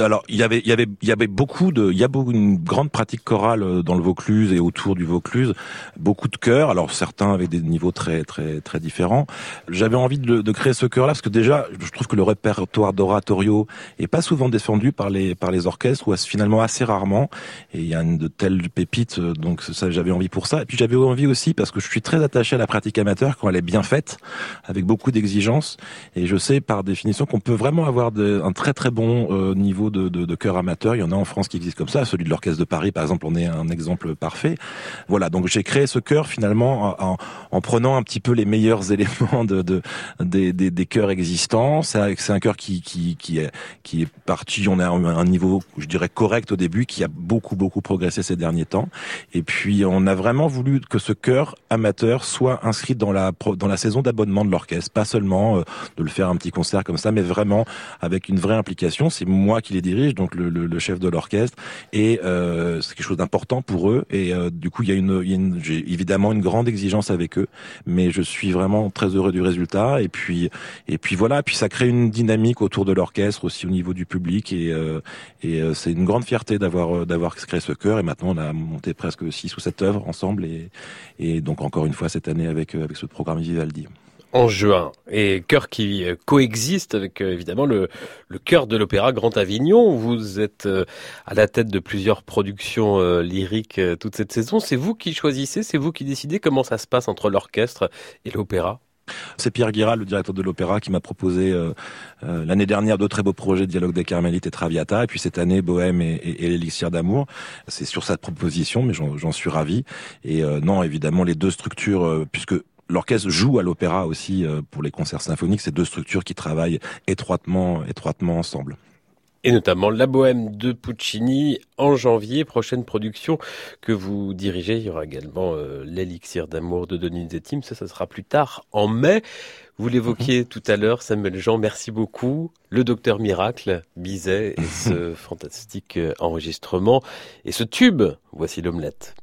alors il y avait il y avait il y avait beaucoup de il y a beaucoup une grande pratique chorale euh, dans le Vaucluse et autour du Vaucluse, beaucoup de chœurs. Alors certains avec des niveaux très très très différents. J'avais envie de, de créer ce chœur-là parce que déjà je trouve que le répertoire d'oratorio est pas souvent défendu par les par les orchestres ou finalement assez rarement. Et il y a une de telles pépites euh, donc ça j'avais envie pour ça. Et puis j'avais envie aussi parce que je suis très attaché à la pratique amateur quand elle est bien faite avec beaucoup d'exigences et je sais par définition qu'on peut vraiment avoir de, un très très bon euh, niveau de, de, de chœur amateur. Il y en a en France qui existent comme ça. Celui de l'Orchestre de Paris, par exemple, on est un exemple parfait. Voilà, donc j'ai créé ce chœur finalement en, en, prenant un petit peu les meilleurs éléments de, de des, des, des chœurs existants. C'est un chœur qui, qui, qui, est, qui est parti, on a un, niveau, je dirais, correct au début, qui a beaucoup, beaucoup progressé ces derniers temps. Et puis, on a vraiment voulu que ce chœur amateur soit inscrit dans la, dans la saison d'abonnement de l'orchestre. Pas seulement euh, de le faire un petit concert comme ça, mais vraiment avec une vraie implication. C'est moi qui dirige, donc le, chef de l'orchestre, et euh, c'est quelque chose d'important pour eux. Et euh, du coup, il y a une, y a une j'ai évidemment une grande exigence avec eux, mais je suis vraiment très heureux du résultat. Et puis, et puis voilà. Puis ça crée une dynamique autour de l'orchestre aussi au niveau du public, et, euh, c'est une grande fierté d'avoir d'avoir créé ce chœur. Et maintenant, on a monté presque six ou sept œuvres ensemble, et, et donc encore une fois cette année avec avec ce programme Vivaldi en juin. Et chœur qui euh, coexiste avec euh, évidemment le, chœur de l'opéra Grand Avignon. Vous êtes euh, à la tête de plusieurs productions lyriques toute cette saison. C'est vous qui choisissez, c'est vous qui décidez comment ça se passe entre l'orchestre et l'opéra c'est Pierre Guéra, le directeur de l'opéra, qui m'a proposé l'année dernière deux très beaux projets, Dialogue des Carmélites et Traviata, et puis cette année Bohème et, l'Élixir d'amour. C'est sur cette proposition, mais j'en suis ravi. Et non, évidemment, les deux structures, puisque l'orchestre joue à l'opéra aussi euh, pour les concerts symphoniques. C'est deux structures qui travaillent étroitement, étroitement ensemble et notamment La Bohème de Puccini en janvier, prochaine production que vous dirigez. Il y aura également euh, L'élixir d'amour de Denis Tim, ça, ça sera plus tard en mai. Vous l'évoquiez mhm. tout à l'heure, Samuel Jean, merci beaucoup. Le docteur Miracle, Bizet, et ce fantastique euh, enregistrement, et ce tube, voici l'omelette.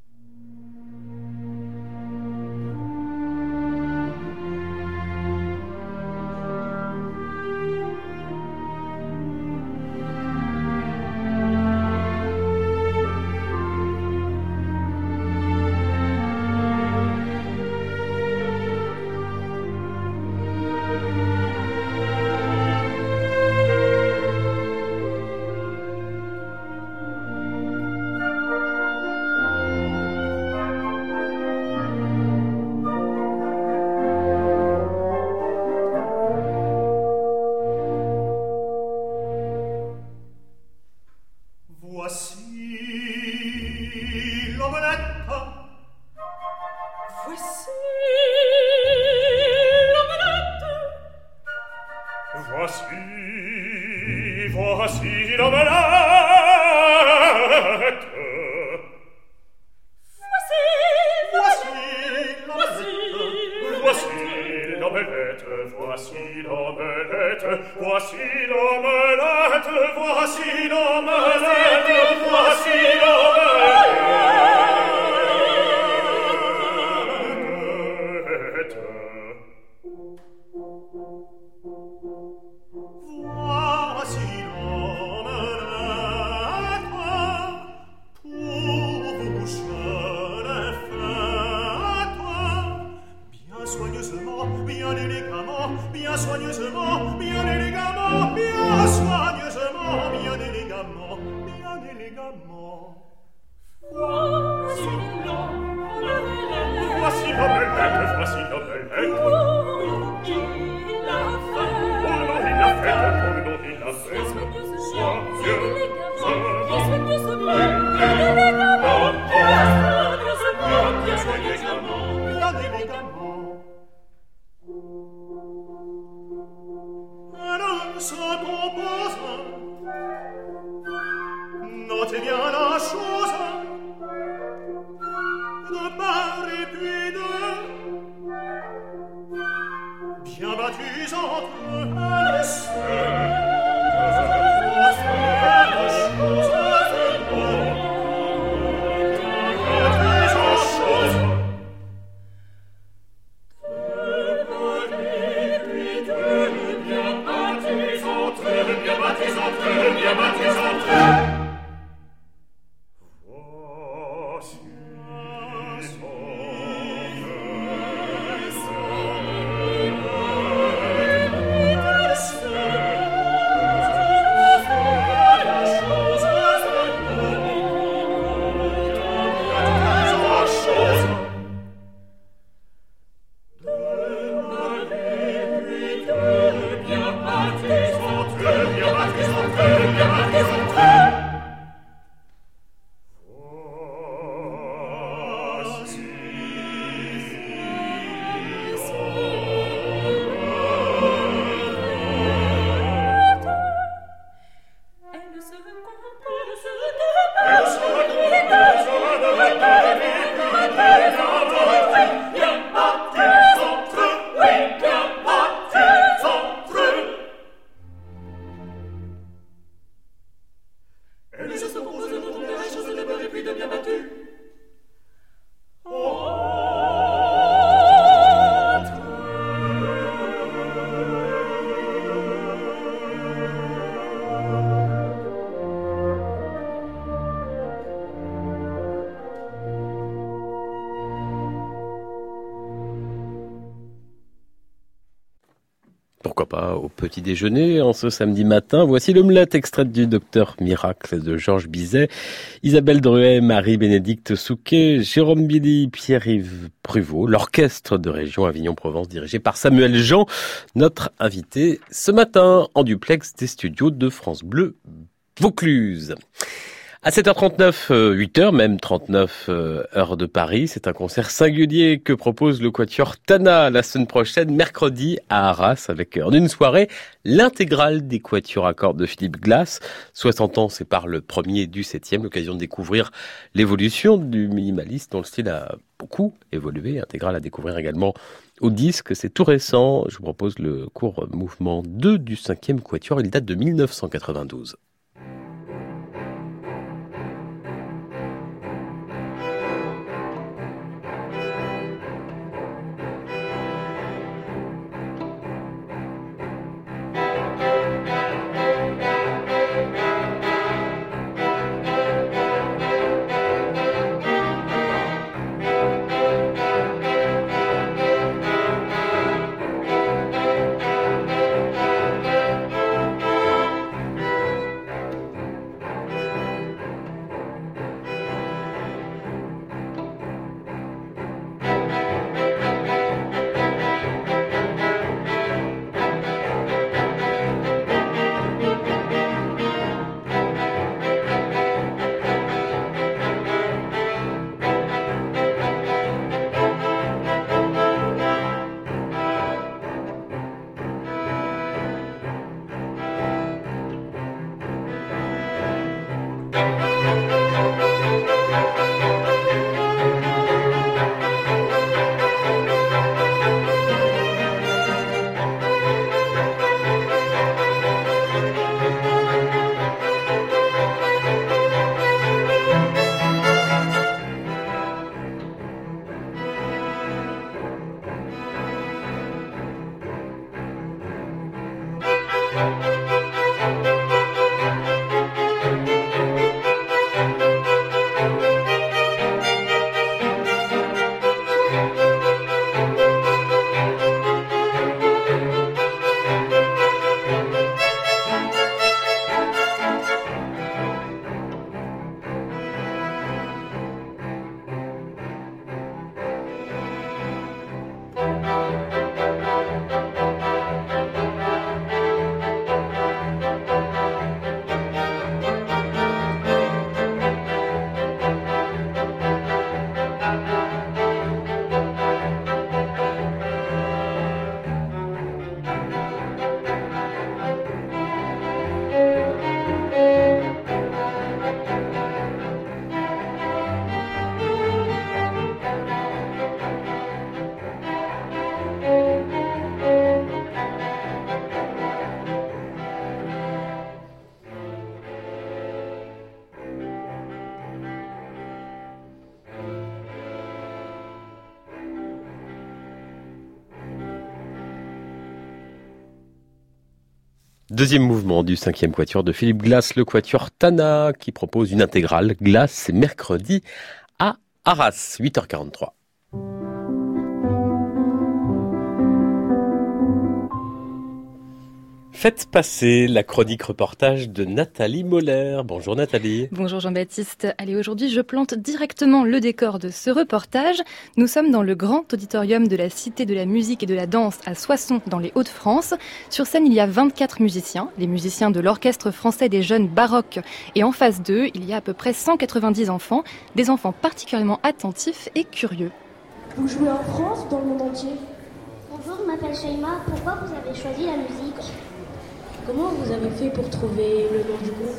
Petit déjeuner en ce samedi matin. Voici l'omelette extraite du docteur Miracle de Georges Bizet, Isabelle Druet, Marie-Bénédicte Souquet, Jérôme Billy, Pierre-Yves Pruvot, l'orchestre de région Avignon-Provence dirigé par Samuel Jean, notre invité ce matin en duplex des studios de France Bleu Vaucluse. À 7h39, 8h euh, même 39 euh, heures de Paris, c'est un concert singulier que propose le Quatuor Tana la semaine prochaine, mercredi à Arras, avec en une soirée l'intégrale des Quatuors à cordes de Philippe Glass. 60 ans par le premier du septième, l'occasion de découvrir l'évolution du minimaliste dont le style a beaucoup évolué. Intégrale à découvrir également au disque, c'est tout récent. Je vous propose le court mouvement 2 du cinquième Quatuor, il date de 1992. Deuxième mouvement du cinquième quatuor de Philippe Glass, le quatuor Tana, qui propose une intégrale. Glass, mercredi à Arras, 8h43. Faites passer la chronique reportage de Nathalie Moller. Bonjour Nathalie. Bonjour Jean-Baptiste. Allez, aujourd'hui je plante directement le décor de ce reportage. Nous sommes dans le grand auditorium de la Cité de la musique et de la danse à Soissons dans les Hauts-de-France. Sur scène, il y a 24 musiciens, les musiciens de l'Orchestre français des jeunes baroques. Et en face d'eux, il y a à peu près 190 enfants, des enfants particulièrement attentifs et curieux. Vous jouez en France, dans le monde entier? Bonjour, je m'appelle Shaima. Pourquoi vous avez choisi la musique? Comment vous avez fait pour trouver le nom du groupe?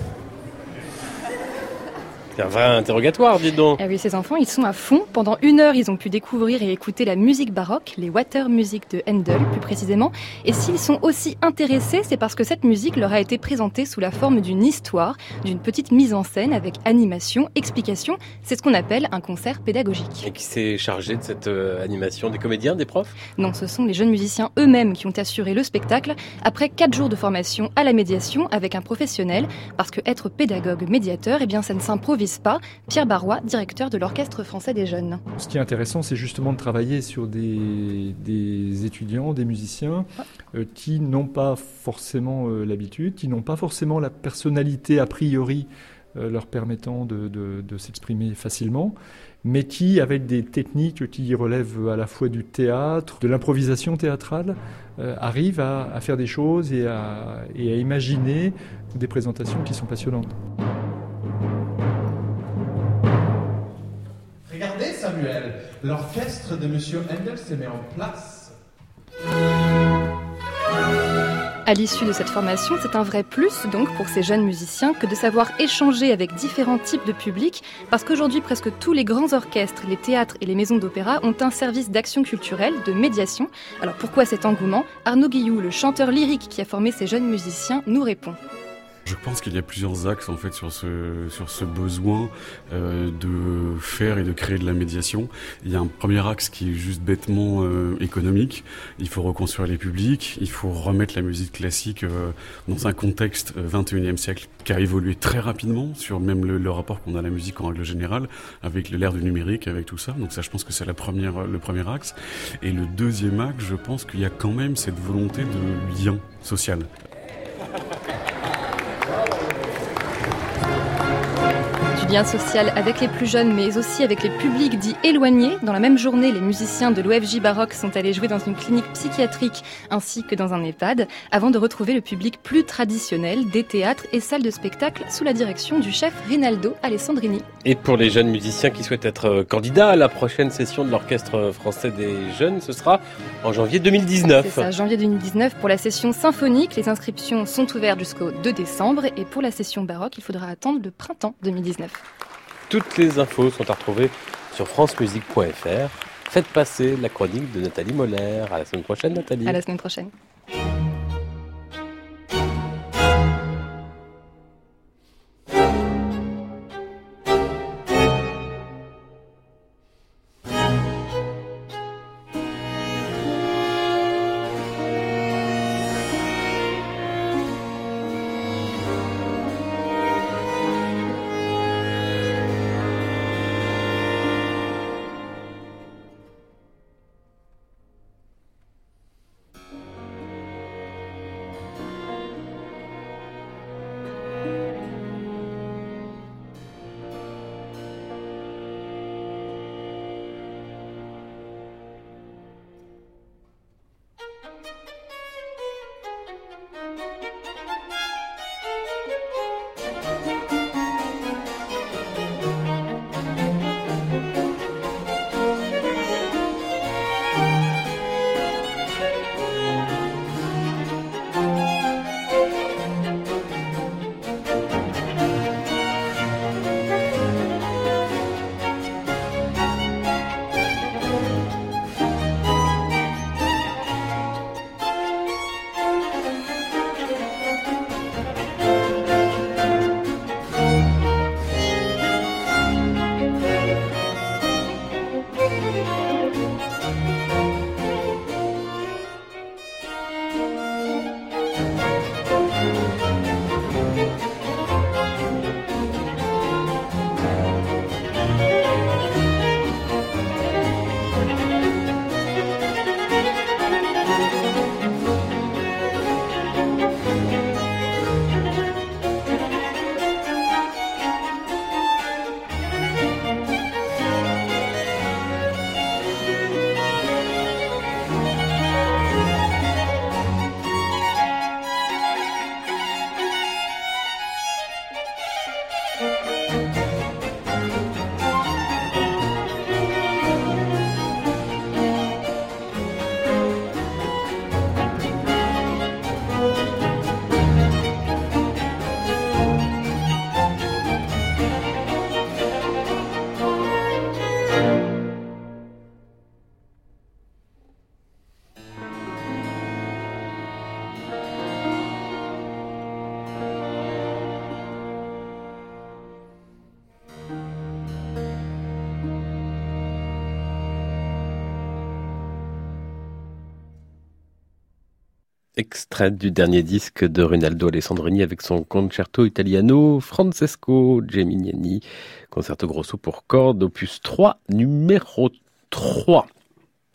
C'est un vrai interrogatoire, dis donc. Ah oui, ces enfants, ils sont à fond. Pendant une heure, ils ont pu découvrir et écouter la musique baroque, les water music de Handel, plus précisément. Et s'ils sont aussi intéressés, c'est parce que cette musique leur a été présentée sous la forme d'une histoire, d'une petite mise en scène avec animation, explication. C'est ce qu'on appelle un concert pédagogique. Et qui s'est chargé de cette euh, animation Des comédiens, des profs? Non, ce sont les jeunes musiciens eux-mêmes qui ont assuré le spectacle après quatre jours de formation à la médiation avec un professionnel. Parce que être pédagogue médiateur, eh bien, ça ne s'improvise Pierre Barrois, directeur de l'Orchestre français des jeunes. Ce qui est intéressant, c'est justement de travailler sur des, étudiants, des musiciens euh, qui n'ont pas forcément euh, l'habitude, qui n'ont pas forcément la personnalité a priori euh, leur permettant de, s'exprimer facilement, mais qui, avec des techniques qui relèvent à la fois du théâtre, de l'improvisation théâtrale, euh, arrivent à, faire des choses et à, et à imaginer des présentations qui sont passionnantes. L'orchestre de M. Handel se met en place. À l'issue de cette formation, c'est un vrai plus donc pour ces jeunes musiciens que de savoir échanger avec différents types de publics, parce qu'aujourd'hui presque tous les grands orchestres, les théâtres et les maisons d'opéra ont un service d'action culturelle, de médiation. Alors pourquoi cet engouement? Arnaud Guillou, le chanteur lyrique qui a formé ces jeunes musiciens, nous répond. Je pense qu'il y a plusieurs axes en fait sur ce sur ce besoin euh, de faire et de créer de la médiation. Il y a un premier axe qui est juste bêtement euh, économique. Il faut reconstruire les publics, il faut remettre la musique classique euh, dans un contexte 21e siècle qui a évolué très rapidement sur même le, le rapport qu'on a à la musique en règle générale avec l'ère du numérique, avec tout ça. Donc ça, je pense que c'est la première le premier axe. Et le deuxième axe, je pense qu'il y a quand même cette volonté de lien social. Lien social avec les plus jeunes, mais aussi avec les publics dits éloignés. Dans la même journée, les musiciens de l'OFJ Baroque sont allés jouer dans une clinique psychiatrique ainsi que dans un EHPAD, avant de retrouver le public plus traditionnel des théâtres et salles de spectacle sous la direction du chef Rinaldo Alessandrini. Et pour les jeunes musiciens qui souhaitent être euh, candidats à la prochaine session de l'Orchestre français des jeunes, ce sera en janvier 2019. C'est ça, janvier 2019 pour la session symphonique. Les inscriptions sont ouvertes jusqu'au 2 décembre et pour la session baroque, il faudra attendre le printemps 2019. Toutes les infos sont à retrouver sur francemusique.fr. Faites passer la chronique de Nathalie Moller. À la semaine prochaine, Nathalie. À la semaine prochaine. Extrait du dernier disque de Rinaldo Alessandrini avec son concerto italiano Francesco Geminiani, concerto grosso pour cordes, opus 3, numéro 3.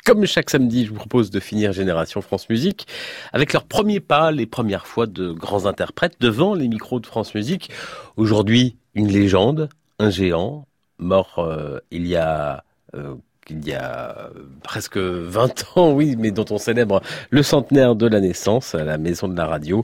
Comme chaque samedi, je vous propose de finir Génération France Musique avec leurs premiers pas, les premières fois de grands interprètes devant les micros de France Musique. Aujourd'hui, une légende, un géant, mort euh, il y a euh, il y a presque 20 ans, oui, mais dont on célèbre le centenaire de la naissance à la Maison de la Radio.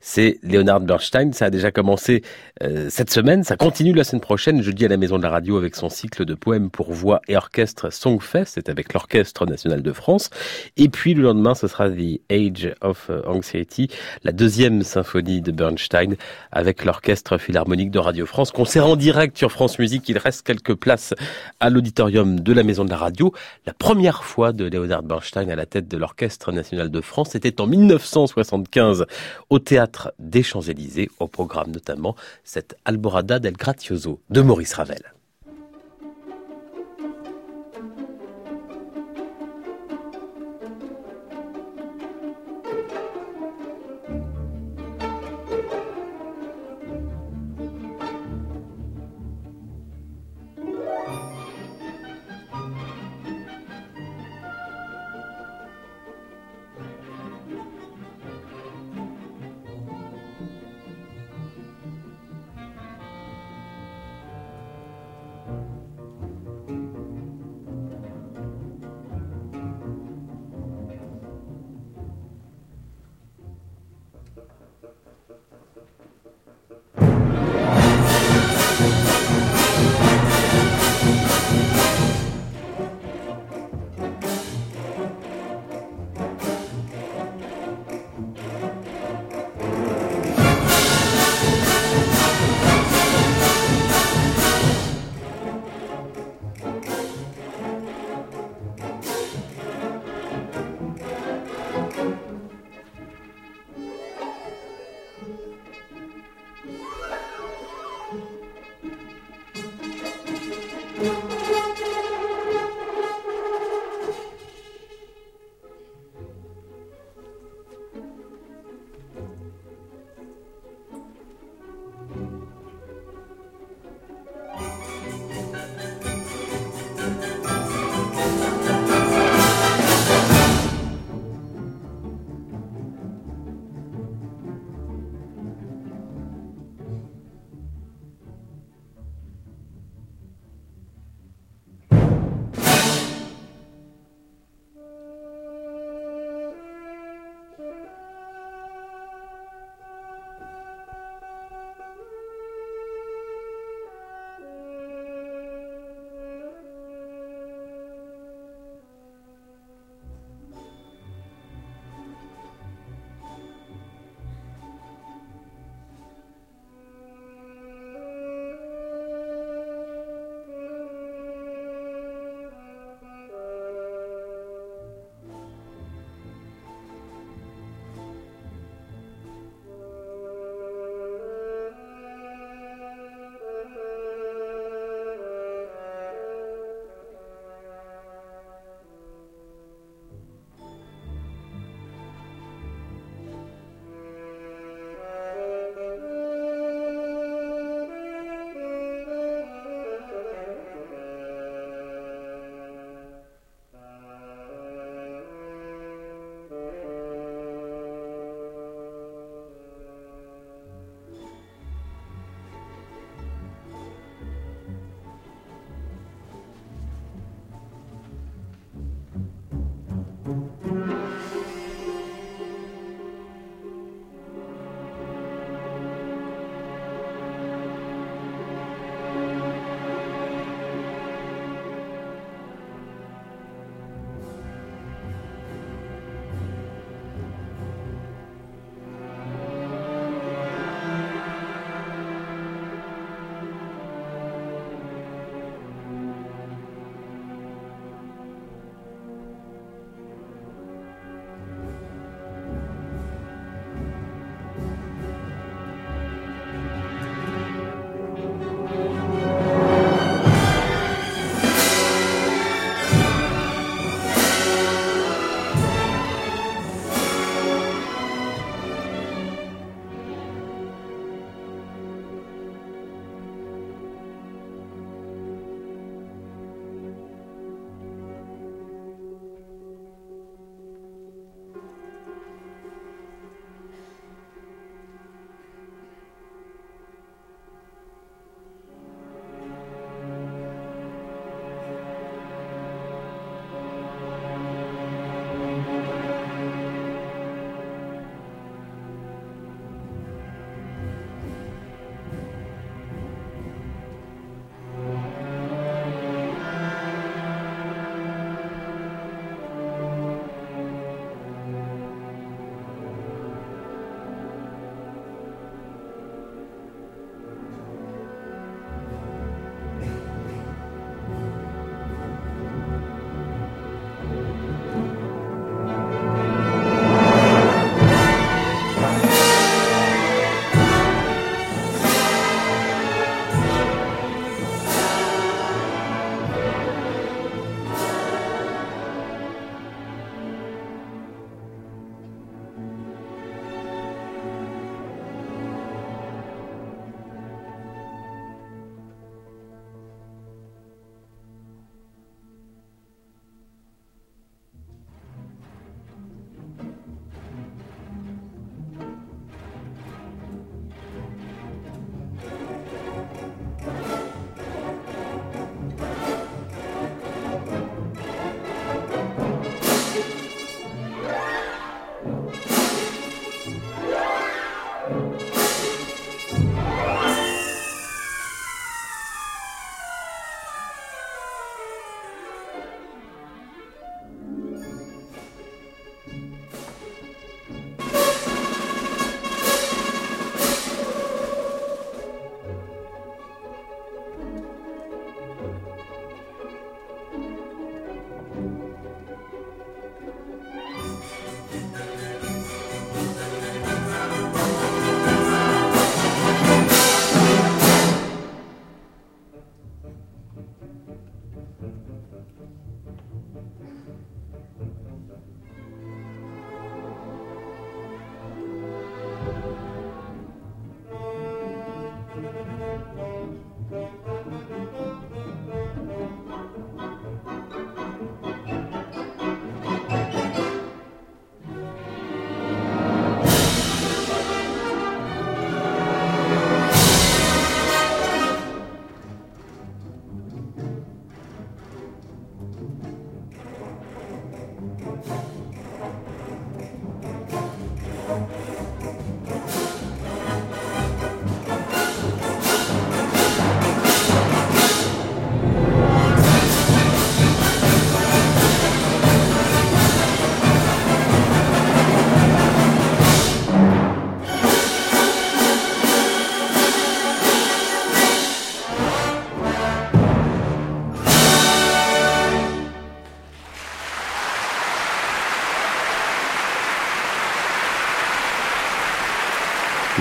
C'est Leonard Bernstein. Ça a déjà commencé euh, cette semaine. Ça continue la semaine prochaine, jeudi à la Maison de la Radio avec son cycle de poèmes pour voix et orchestre Songfest. C'est avec l'Orchestre National de France. Et puis le lendemain, ce sera The Age of Anxiety, la deuxième symphonie de Bernstein avec l'Orchestre Philharmonique de Radio France. Concert en direct sur France Musique. Il reste quelques places à l'auditorium de la Maison de la Radio. La première fois de Leonard Bernstein à la tête de l'Orchestre National de France, c'était en 1975 au Théâtre des Champs-Élysées, au programme notamment cette Alborada del Grazioso de Maurice Ravel.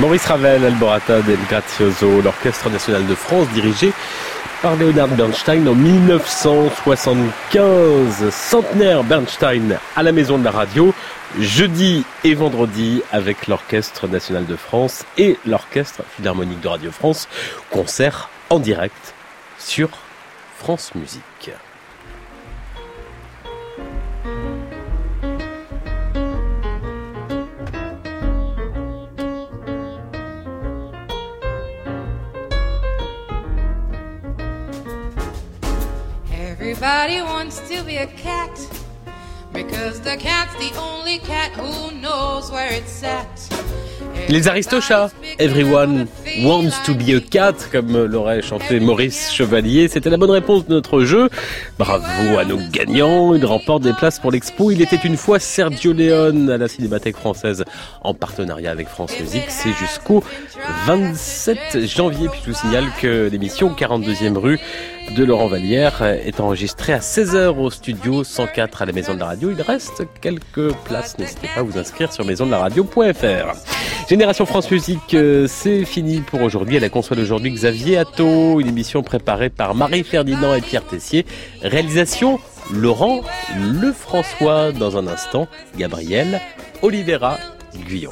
Maurice Ravel, Alborata del Grazioso, l'Orchestre national de France dirigé par Leonard Bernstein en 1975. Centenaire Bernstein à la Maison de la Radio, jeudi et vendredi avec l'Orchestre national de France et l'Orchestre philharmonique de Radio France. Concert en direct sur France Musique. Everybody wants to be a cat because the cat's the only cat who knows where it's at. Les Aristochats, Everyone wants to be a cat, comme l'aurait chanté Maurice Chevalier. C'était la bonne réponse de notre jeu. Bravo à nos gagnants. Ils remportent des places pour l'expo. Il était une fois Sergio Leone à la Cinémathèque française en partenariat avec France Musique. C'est jusqu'au 27 janvier. Puis je vous signale que l'émission 42e rue de Laurent Vallière est enregistrée à 16h au studio 104 à la Maison de la Radio. Il reste quelques places. N'hésitez pas à vous inscrire sur maisondelaradio.fr. Génération France Musique, euh, c'est fini pour aujourd'hui. À la console aujourd'hui, Xavier Atto, une émission préparée par Marie-Ferdinand et Pierre Tessier. Réalisation, Laurent Lefrançois. Dans un instant, Gabriel Oliveira Guyon.